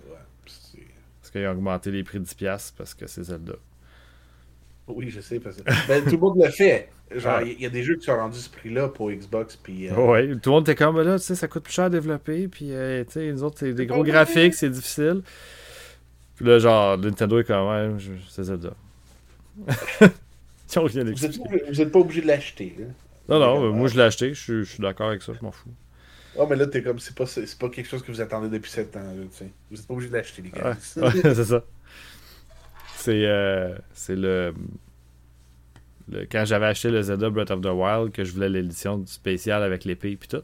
Ouais, Parce qu'ils ont augmenté les prix de 10$ piastres parce que c'est Zelda. Oui, je sais. Parce que... [LAUGHS] ben, tout le monde le fait. Genre, il Ouais. y, a des jeux qui sont rendus ce prix-là pour Xbox. Puis, euh, Ouais, tout le monde était comme, Ben là, tu sais, ça coûte plus cher à développer, puis, euh, tu sais, nous autres, c'est des gros graphiques, c'est difficile. Puis là, genre, Nintendo est comme, ouais, je- c'est Zelda. [LAUGHS] Ils ont rien vous n'êtes pas obligé de l'acheter. là. Non, non, euh, moi je l'ai acheté, je suis- je suis d'accord avec ça, je m'en fous. Oh, mais là, t'es comme, c'est pas, c'est pas quelque chose que vous attendez depuis 7 ans. là, tu sais. Vous n'êtes pas obligé de l'acheter, les gars. Ouais, [LAUGHS] ouais, c'est ça. C'est euh, c'est le, Quand j'avais acheté le Zelda Breath of the Wild, que je voulais l'édition spéciale avec l'épée et tout,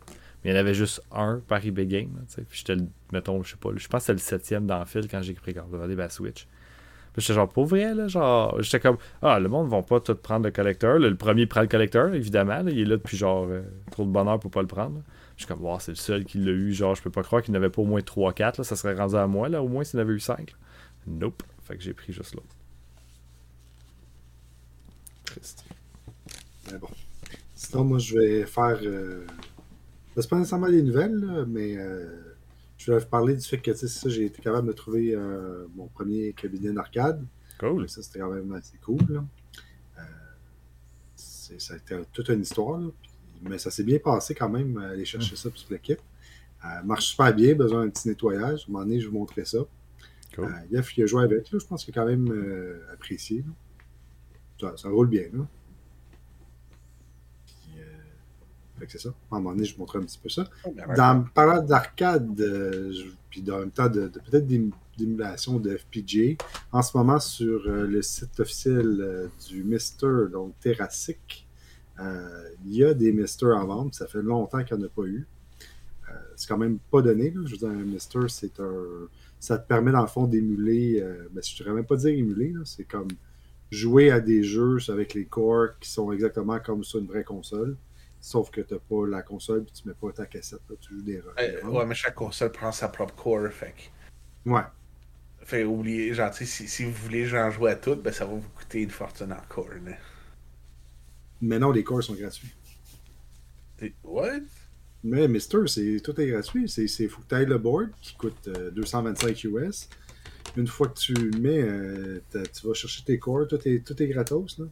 mais il y en avait juste un par eBay Game. Puis mettons, je sais pas, je pense que c'était le septième dans le fil quand j'ai regardé ma Switch. Puis j'étais genre, pour vrai, là, genre, j'étais comme, ah, le monde va pas tout prendre le collecteur. Le premier prend le collecteur, évidemment, il est là depuis genre euh, trop de bonheur pour pas le prendre. Je suis comme, wow, c'est le seul qui l'a eu, genre, je peux pas croire qu'il n'avait pas au moins 3-4, là, ça serait rendu à moi, là, au moins s'il en avait eu 5. Nope. Fait que j'ai pris juste l'autre. Triste. Mais bon. Sinon, moi, je vais faire. Euh... C'est pas nécessairement des nouvelles, là, mais euh, je vais vous parler du fait que, ça, j'ai été capable de trouver euh, mon premier cabinet d'arcade. Cool. Ça, c'était quand même assez cool. Là. Euh, ça a été toute une histoire, là, mais ça s'est bien passé quand même, aller chercher ça pour l'équipe. Euh, marche super bien, besoin d'un petit nettoyage. À un moment donné, je vous montrerai ça. Cool. Euh, Jeff, il a joué avec, là, je pense qu'il a quand même euh, apprécié. là. Ça, ça roule bien. Là. Puis, euh, fait que c'est ça. À un moment donné, je vous montrerai un petit peu ça. Oh, mais Dans parlant d'arcade, euh, je- puis en même temps de, de- peut-être d'ém- d'émulation de FPGA, en ce moment sur euh, le site officiel euh, du Mister, donc Terrassic, euh, il y a des Mister en vente. Ça fait longtemps qu'il n'y en a pas eu. Euh, c'est quand même pas donné. Là. Je veux dire, un Mister, c'est un. Ça te permet, dans le fond, d'émuler. Euh, ben, je ne devrais même pas dire émuler. C'est comme jouer à des jeux avec les corps qui sont exactement comme sur une vraie console. Sauf que tu n'as pas la console et tu mets pas ta cassette. Là, tu joues des euh, Ouais, mais chaque console prend sa propre core. Fait Ouais. Fait oublier, genre, si, si vous voulez genre, jouer à toutes, ben, ça va vous coûter une fortune en core. Mais non, les cores sont gratuits. What? Mais Mister, c'est tout est gratuit. C'est faut que tu ailles le board qui coûte 225 euh, US. Une fois que tu mets, euh, tu vas chercher tes cores, tout est, tout est gratos. Là.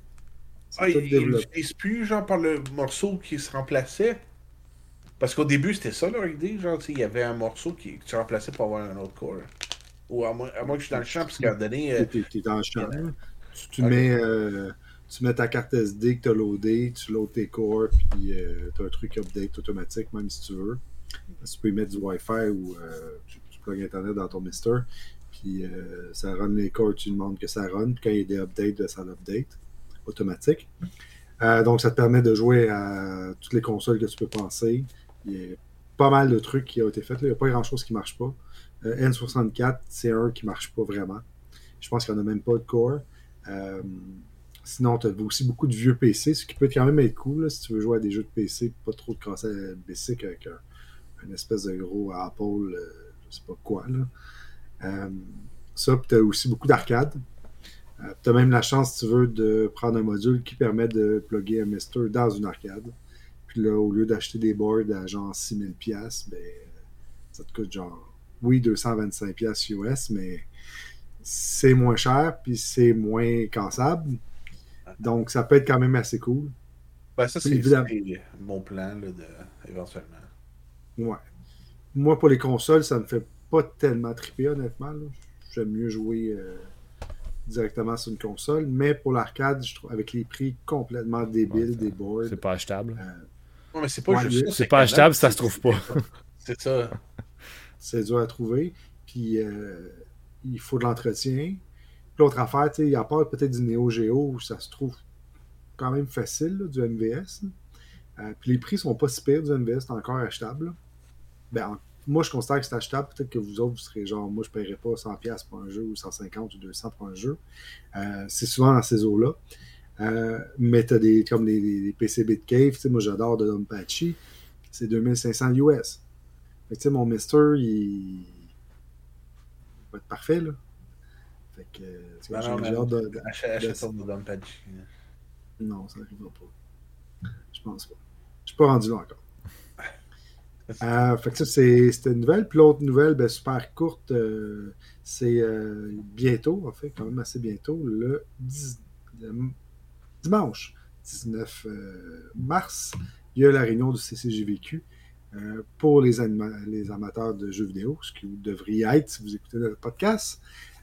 Ah, il n'utilise plus genre par le morceau qui se remplaçait. Parce qu'au début, c'était ça leur idée. Genre, il y avait un morceau qui, qui se remplaçait pour avoir un autre core. Ou à moins, que je suis dans le champ, parce qu'à un donné. Euh, tu es, dans le champ. Tu, mets tu mets ta carte SD que tu as loadé, tu loads tes cores, puis euh, tu as un truc update automatique, même si tu veux. Tu peux y mettre du Wi-Fi ou euh, tu, tu Internet dans ton Mister, puis euh, ça run les cores, tu demandes que ça run. Quand il y a des updates, ça l'update automatique. donc, ça te permet de jouer à toutes les consoles que tu peux penser. Il y a pas mal de trucs qui ont été faits. Il n'y a pas grand-chose qui ne marche pas. N64, c'est un qui ne marche pas vraiment. Je pense qu'il n'y en a même pas de core. Sinon, tu as aussi beaucoup de vieux PC, ce qui peut quand même être cool si tu veux jouer à des jeux de PC, pas trop de casse basic avec un, une espèce de gros Apple, euh, je sais pas quoi. Là. Euh, ça, tu as aussi beaucoup d'arcade. Euh, tu as même la chance, si tu veux, de prendre un module qui permet de plugger un Mister dans une arcade. Puis là, au lieu d'acheter des boards à genre 6000$, ben, ça te coûte genre, oui, 225$ US, mais c'est moins cher, puis c'est moins cassable. Donc, ça peut être quand même assez cool. Ben, ça, c'est mon plan, là, de, éventuellement. Ouais. Moi, pour les consoles, ça me fait pas tellement triper, honnêtement. J'aime mieux jouer euh, directement sur une console. Mais pour l'arcade, je trouve, avec les prix complètement débiles des boards. C'est pas achetable. Euh, mais c'est pas juste C'est pas achetable, ça se trouve pas. [LAUGHS] c'est ça. C'est dur à trouver. Puis, euh, il faut de l'entretien. L'autre affaire, il y a pas peut-être du Neo Geo où ça se trouve quand même facile, du MVS. Euh, puis les prix sont pas si pires du MVS, c'est encore achetable. Ben, moi, je considère que c'est achetable. Peut-être que vous autres, vous serez genre, moi, je ne paierais pas 100$ pour un jeu ou 150 ou 200 pour un jeu. Euh, c'est souvent dans ces eaux-là. Euh, mais tu as des, comme les, PCB de Cave. Moi, j'adore de Patchy. C'est 2500 US. Fait mon Mister, il... va être parfait. Là. Fait que, ben hâte de. de achète ça de Patchy. Non, ça n'arrivera pas. Je pense pas. Je suis pas rendu là encore. [LAUGHS] Euh, fait que ça, c'était une nouvelle. Puis l'autre nouvelle, ben, super courte, euh, c'est euh, bientôt, en fait, quand même assez bientôt, le, dimanche 19 mars, il y a la réunion du CCGVQ pour les, les amateurs de jeux vidéo, ce qui vous devriez être si vous écoutez notre podcast.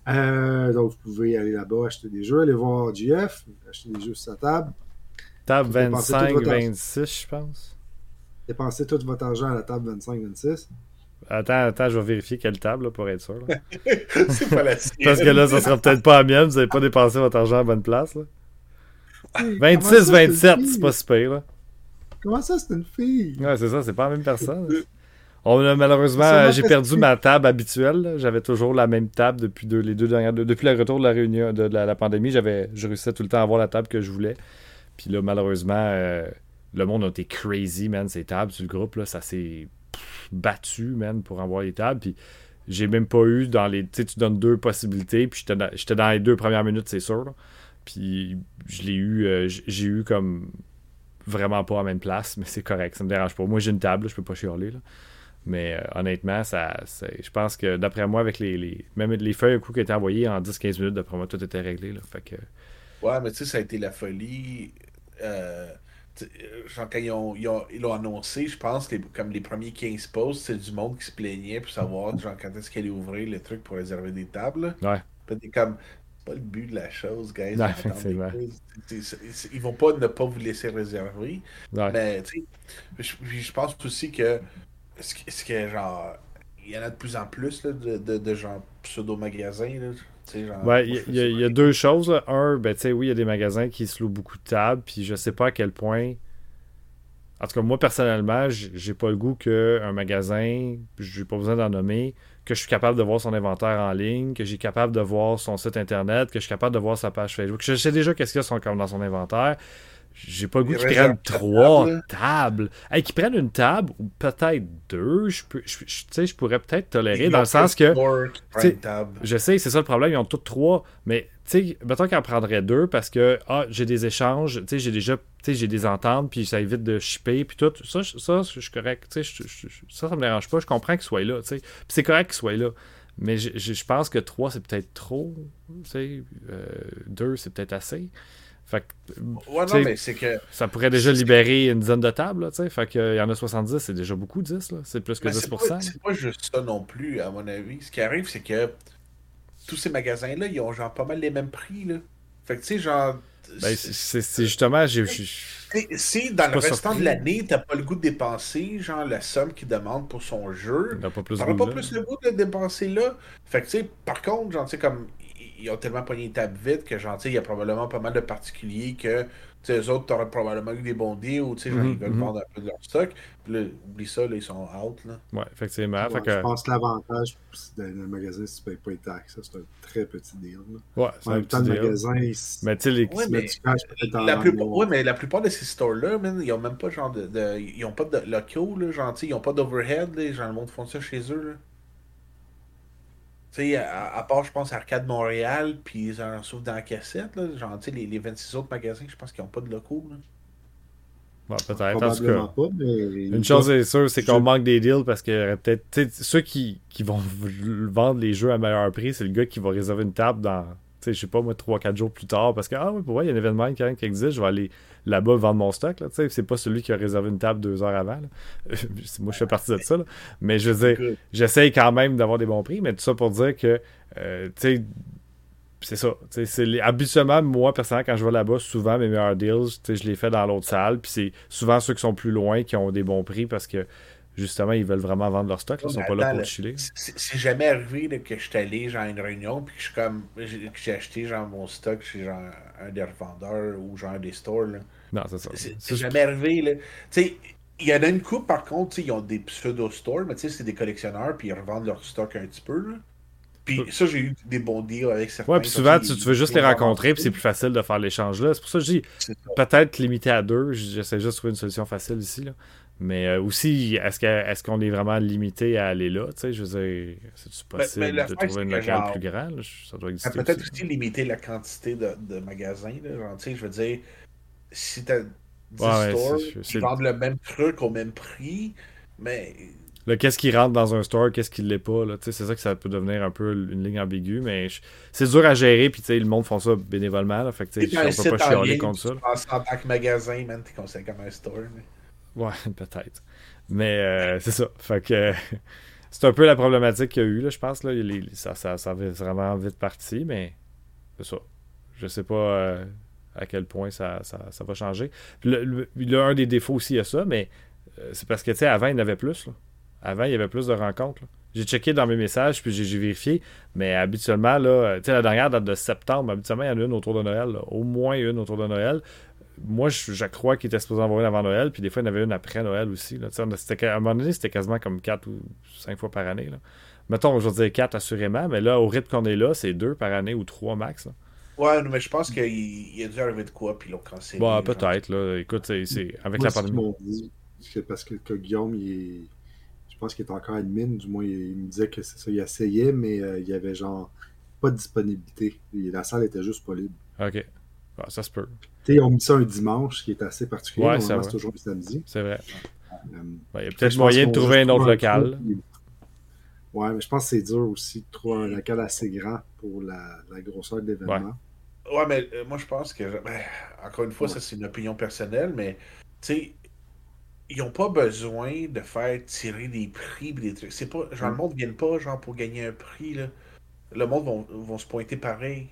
Euh, donc, vous pouvez aller là-bas, acheter des jeux, aller voir GF, acheter des jeux sur sa table. Table 25-26, je pense. Dépensez tout votre argent à la table 25-26. Attends, attends, je vais vérifier quelle table pour être sûr. [LAUGHS] c'est pas la [LAUGHS] sienne. Parce que là, ça sera peut-être pas la mienne. Vous n'avez pas dépensé votre argent à la bonne place. 26-27, c'est pas super. Là. Comment ça, c'est une fille? Ouais, c'est ça, c'est pas la même personne. On malheureusement, j'ai perdu ma [LAUGHS] table habituelle. J'avais toujours la même table depuis les deux dernières. Depuis le retour de la réunion de la, pandémie, j'avais, je réussissais tout le temps à avoir la table que je voulais. Puis là, malheureusement, euh, le monde a été crazy, man. Ces tables le groupe, là, ça s'est battu, man, pour avoir les tables. Puis j'ai même pas eu dans les. Tu sais, tu donnes deux possibilités. Puis j'étais dans, les deux premières minutes, c'est sûr. Puis je l'ai eu. Euh, j'ai eu comme vraiment pas à la même place, mais c'est correct, ça me dérange pas. Moi, j'ai une table, je peux pas chialer. Là. Mais euh, honnêtement, ça, je pense que d'après moi, avec les, même les feuilles coup qui étaient envoyées en 10-15 minutes, d'après moi, tout était réglé. Là, fait que... Ouais, mais tu sais, ça a été la folie. Euh, genre, quand ils l'ont ils ont, annoncé, je pense que comme les premiers 15 posts, c'est du monde qui se plaignait pour savoir genre, quand est-ce qu'elle allait ouvrir le truc pour réserver des tables. Ouais. Comme pas le but de la chose, guys. Non, ils vont pas ne pas vous laisser réserver. Ouais. Mais tu sais, je, je pense aussi que est-ce que, genre, il y en a de plus en plus là, de, de, de, genre pseudo-magasins. Ouais, il y, a deux choses. Un, ben, tu sais, oui, il y a des magasins qui se louent beaucoup de tables, puis je sais pas à quel point. En tout cas, moi, personnellement, j'ai pas le goût qu'un magasin, j'ai pas besoin d'en nommer, que je suis capable de voir son inventaire en ligne, que j'ai capable de voir son site internet, que je suis capable de voir sa page Facebook. Je sais déjà qu'est-ce qu'il y a dans son inventaire. J'ai pas le goût qu'ils prennent trois tables. Hey, qu'ils prennent une table ou peut-être deux, je, peux, je, je, je pourrais peut-être tolérer dans le sens que. Je sais, c'est ça le problème, ils ont toutes trois. Mais tu sais, mettons qu'ils en prendraient deux parce que ah, j'ai des échanges, tu sais, j'ai déjà j'ai des ententes, puis ça évite de shipper, puis tout. Ça, ça je suis correct. Tu sais, ça, ça me dérange pas. Je comprends qu'ils soient là. Tu sais. Puis c'est correct qu'ils soient là. Mais je, pense que trois, c'est peut-être trop. Tu sais. Euh, deux, c'est peut-être assez. Fait que, ouais, non, mais c'est que. Ça pourrait déjà libérer une dizaine de tables, tu sais. Fait qu'il y en a 70, c'est déjà beaucoup, 10, là. C'est plus que 10%. C'est pas, juste ça non plus, à mon avis. Ce qui arrive, c'est que tous ces magasins-là, ils ont genre pas mal les mêmes prix, là. Fait que, tu sais, genre. Ben, c'est justement. j'ai si dans le restant de l'année, t'as pas le goût de dépenser, genre la somme qu'il demande pour son jeu, t'auras pas plus, pas plus le goût de le dépenser là. Fait que, tu sais, par contre, genre, tu sais, comme ils ont tellement pogné une table vite que, genre, il y a probablement pas mal de particuliers que, tu eux autres, t'aurais probablement eu des bons deals ou, tu sais, mm ils veulent mhm. vendre un peu de leur stock. Puis là, oublie ça, là, ils sont out, là. Ouais, effectivement. fait que... Je pense que l'avantage dans le magasin, si tu payes pas les taxes, c'est un très petit deal, là. Ouais, c'est un petit deal. magasin, mais tu sais, les... Ouais, mais... la plupart... ouais, mais la plupart de ces stores-là, ils ont même pas, genre, de... de... Ils ont pas de locaux, là, genre, ils ont pas d'overhead, là, genre, le monde font ça chez eux, là. Tu sais, à, part, je pense, Arcade Montréal, puis ils en souffrent dans la cassette, là. Genre, tu sais, les, les, 26 autres magasins, je pense qu'ils n'ont pas de locaux, là. Bon, peut-être, en tout cas. Pas, mais... Une chose est sûre, c'est qu'on manque des deals parce que peut-être, ceux qui, qui vont vendre les jeux à meilleur prix, c'est le gars qui va réserver une table dans je sais pas, moi, 3-4 jours plus tard, parce que, ah oui, pour il y a un événement qui, existe, je vais aller là-bas vendre mon stock. Là, c'est pas celui qui a réservé une table deux heures avant. [LAUGHS] moi, je fais partie de ça. Mais je veux dire, j'essaye quand même d'avoir des bons prix, mais tout ça pour dire que, euh, tu sais, c'est ça. C'est habituellement, moi, personnellement, quand je vais là-bas, souvent mes meilleurs deals, je les fais dans l'autre salle. Puis c'est souvent ceux qui sont plus loin qui ont des bons prix parce que justement, ils veulent vraiment vendre leur stock. Ils sont pas là pour chiller. C'est jamais arrivé que je suis allé genre à une réunion puis que je comme j'ai acheté genre mon stock chez genre un des revendeurs ou genre des stores. Là. Non, c'est ça. C'est jamais arrivé. Là. Tu sais, il y en a une coupe par contre, ils ont des pseudo-stores, mais tu sais, c'est des collectionneurs puis ils revendent leur stock un petit peu. Là. Puis ça, j'ai eu des bons deals avec certains. Ouais, puis souvent, tu, veux juste les rencontrer, puis c'est plus facile de faire l'échange là. C'est pour ça que je dis, peut-être limité à deux. J'essaie juste de trouver une solution facile ici. Là. Mais euh, aussi, est-ce qu'on est, vraiment limité à aller là? Tu sais, je veux dire, c'est ben, possible ben, de trouver une locale plus grande? Ça doit exister. Peut-être aussi. limiter la quantité de, de magasins. Genre, tu je veux dire, si tu as 10 stores qui vendent le même truc au même prix, mais. Qu'est-ce qui rentre dans un store, qu'est-ce qui ne l'est pas? C'est ça que ça peut devenir un peu une ligne ambiguë, mais c'est dur à gérer, puis le monde font ça bénévolement. Là, fait que, on peut pas chialer contre ça. En tant que magasin, man, t'es comme un store. Mais... Ouais, [LAUGHS] peut-être. Mais euh, c'est ça. Fait que [LAUGHS] c'est un peu la problématique qu'il y a eu, là, je pense. Là. ça, ça, vraiment vite parti, mais c'est ça. Je sais pas euh, à quel point ça, ça, ça va changer. Le, un des défauts aussi, a ça, mais euh, c'est parce que, tu sais, avant, il y en avait plus. Là. Avant, il y avait plus de rencontres. J'ai checké dans mes messages, puis j'ai vérifié. Mais habituellement, là, tu sais, la dernière date de septembre, habituellement, il y en a une autour de Noël. Au moins une autour de Noël moi, je, crois qu'il était supposé en avoir une avant Noël, puis des fois, il y en avait une après Noël aussi. Là. À un moment donné, c'était quasiment comme 4 ou 5 fois par année. Là. Mettons, je vais dire 4 assurément, mais là, au rythme qu'on est là, c'est 2 par année ou 3 max. Là. Ouais, mais je pense qu'il y a dû arriver de quoi, puis ils l'ont cancellé. Bah, peut-être, là. Écoute, c'est avec la pandémie. Dit, parce que, que, Guillaume, il est... je pense qu'il est encore admin, du moins, il, me disait que c'est ça, il essayait, mais euh, il y avait genre pas de disponibilité. La salle était juste pas libre. Ok. Ah, ça se peut. T'sais, on mis ça un dimanche, qui est assez particulier. Ouais, c'est toujours le samedi. C'est vrai. Euh, il y a peut-être moyen de trouver un autre local. Ouais, mais je pense que c'est dur aussi de trouver un local assez grand pour la, la grosseur de l'événement. Ouais. mais euh, moi je pense que, ben, encore une fois, ça c'est une opinion personnelle, mais tu sais, ils n'ont pas besoin de faire tirer des prix des trucs. C'est pas, genre, le monde ne vient pas genre pour gagner un prix. Là. Le monde vont, vont se pointer pareil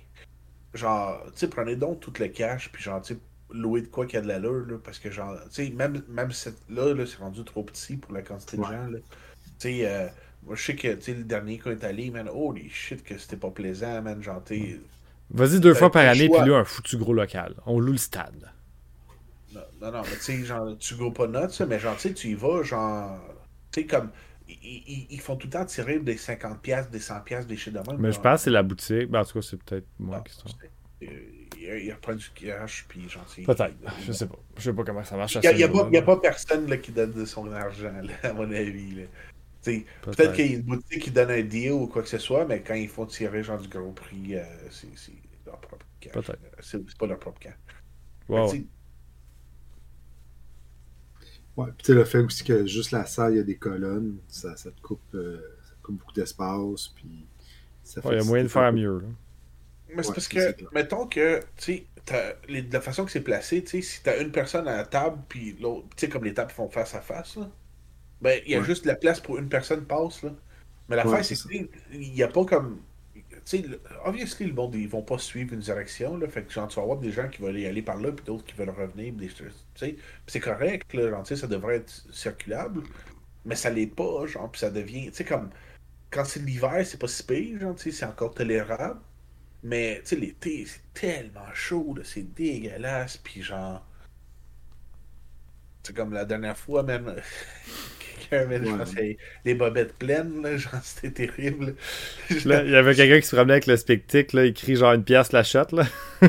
genre, tu sais, prenez donc tout le cash, puis genre, tu sais, louer de quoi qu'il y a de l'allure, là, parce que genre, tu sais, même, même cette, là, là c'est rendu trop petit pour la quantité de gens, là. Tu sais, euh, moi, je sais que, tu sais, le dernier qu'on est allé, man, holy shit, que c'était pas plaisant, man, genre, tu Vas-y deux fois par année, puis là, un foutu gros local. On loue le stade. Non, Non, non, mais tu sais, genre, tu go pas notes, mais genre, tu sais, tu y vas, genre. Tu sais, comme. Ils, ils, font tout le temps tirer des 50$, des 100$, des shit de même. Mais je pense que c'est la boutique. Ben, en tout cas, c'est peut-être moi qui sont. Il reprend du cash, puis genre. Peut-être. Je sais pas. Je sais pas comment ça marche. Il n'y a, a, a, pas personne là, qui donne de son argent, là, à mon avis. Peut-être peut qu'il y a une boutique qui donne un deal ou quoi que ce soit, mais quand ils font tirer genre du gros prix, euh, c'est leur propre cash. Peut-être. C'est pas leur propre cash. Wow. Ouais, puis tu sais, le fait aussi que juste la salle, il y a des colonnes, ça, ça te coupe, euh, ça coupe beaucoup d'espace, puis ça fait... Ouais, il y a moyen de faire mieux, là. Mais c'est parce que, mettons que, tu sais, de la façon que c'est placé, tu sais, si t'as une personne à la table, puis l'autre, tu sais, comme les tables font face à face, là, ben, il y a juste la place pour une personne passe, là. Mais l'affaire, ouais, c'est qu'il n'y a pas comme. Sais, obviously, le monde, ils vont pas suivre une direction, là. Fait que, genre, tu vas avoir des gens qui veulent y aller par là, puis d'autres qui veulent revenir, tu sais. c'est correct, là. Genre, ça devrait être circulable. Mais ça l'est pas, genre, puis ça devient. Tu sais, comme. Quand c'est l'hiver, c'est pas si pire, genre, c'est encore tolérable. Mais, tu sais, l'été, c'est tellement chaud, c'est dégueulasse, puis genre. C'est comme la dernière fois, même. Quelqu'un, je pense des bobettes pleines, là, genre, c'était terrible. il y avait quelqu'un qui se promenait avec le spectic, là, il crie genre une pièce la shot, là. [LAUGHS]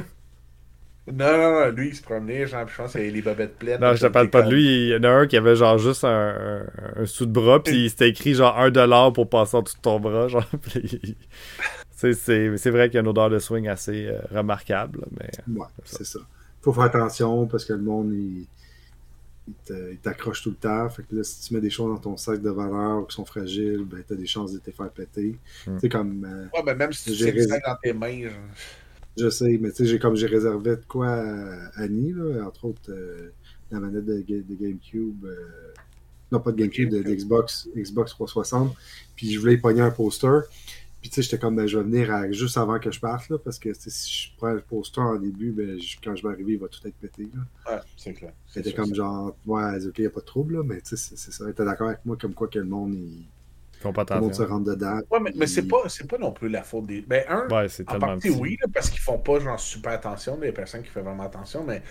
Non, non, non, lui, il se promenait, genre, je pense que les bobettes pleines. Non, je te parle pas de lui. Il y en a un qui avait, genre, juste un, un, sous de bras, puis c'était écrit, genre, un dollar pour passer en dessous de ton bras, genre. [LAUGHS] c'est vrai qu'il y a une odeur de swing assez euh, remarquable, mais... Ouais, c'est ça. Faut faire attention, parce que le monde, il il t'accroche tout le temps. Fait que là, si tu mets des choses dans ton sac de valeur qui sont fragiles, ben t'as des chances de te faire péter. Tu sais, comme. Euh, ouais, ben même si tu rés... dans tes mains. Je sais, mais tu sais, j'ai comme j'ai réservé de quoi à Annie, là, entre autres euh, la manette de, de GameCube. Euh... Non, pas de GameCube, de, de, Xbox, Xbox 360. Puis je voulais y pogner un poster. Puis tu sais, j'étais comme, ben, je vais venir juste avant que je parte, là, parce que si je prends le poster en début, ben, quand je vais arriver, il va tout être pété. Là. Ouais, c'est clair. C'était comme genre, ouais, ok, il n'y a pas de trouble, là, mais tu sais, c'est ça. T'es d'accord avec moi, comme quoi que le monde, il. Pas le monde se rentre dedans. Ouais, mais, mais c'est pas, pas non plus la faute des. Ben, un, ouais, c'est en partie, oui, là, parce qu'ils font pas genre super attention, des personnes qui font vraiment attention, mais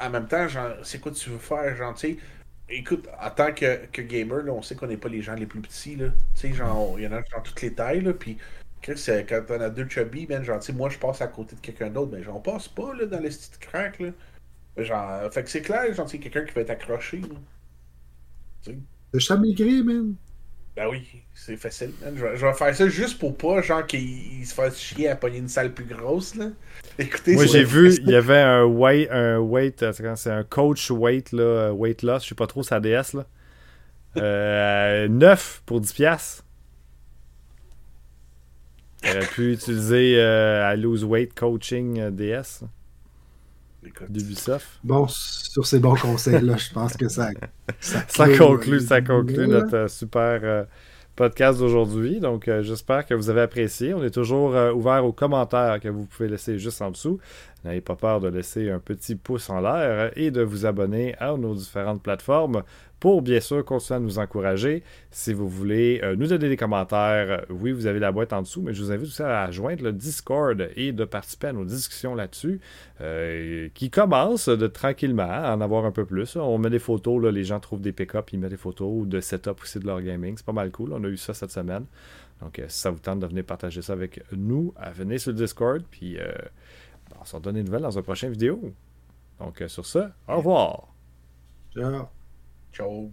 en même temps, genre, c'est quoi tu veux faire, genre, tu sais Écoute, en tant que, que gamer, là, on sait qu'on n'est pas les gens les plus petits. Là. Tu sais, genre, il y en a dans toutes les tailles. Là, puis, Chris, quand on a deux chubby, ben, genre, moi, je passe à côté de quelqu'un d'autre, mais j'en passe pas là, dans les petites crack. Là. Genre, fait que c'est clair, genre, c'est quelqu'un qui va être accroché. Le chat man? Ben oui, c'est facile. Je, vais, faire ça juste pour pas, genre, qu'il se fasse chier à pogner une salle plus grosse, là. Écoutez, Moi, j'ai vu, il y avait un weight, un weight, c'est un coach weight, là, weight loss, je sais pas trop, sa DS, là. Euh, [LAUGHS] 9 pour 10$. J'aurais pu utiliser euh, à Lose Weight Coaching euh, DS d'Ubisoft. Bon, sur ces bons conseils-là, je pense que ça, ça, ça conclut, ça conclut notre euh, super podcast d'aujourd'hui. Donc, euh, j'espère que vous avez apprécié. On est toujours euh, ouvert aux commentaires que vous pouvez laisser juste en dessous. N'ayez pas peur de laisser un petit pouce en l'air et de vous abonner à nos différentes plateformes pour bien sûr continuer à nous encourager. Si vous voulez euh, nous donner des commentaires, oui, vous avez la boîte en dessous, mais je vous invite aussi à joindre le Discord et de participer à nos discussions là-dessus, qui commencent de tranquillement à en avoir un peu plus. On met des photos, les gens trouvent des pick-up, ils mettent des photos de setup aussi de leur gaming. C'est pas mal cool. On a eu ça cette semaine. Donc, si ça vous tente de venir partager ça avec nous, venez sur le Discord, puis on se redonne des nouvelles dans une prochaine vidéo. Donc, sur ce, au revoir. Ciao. Ciao.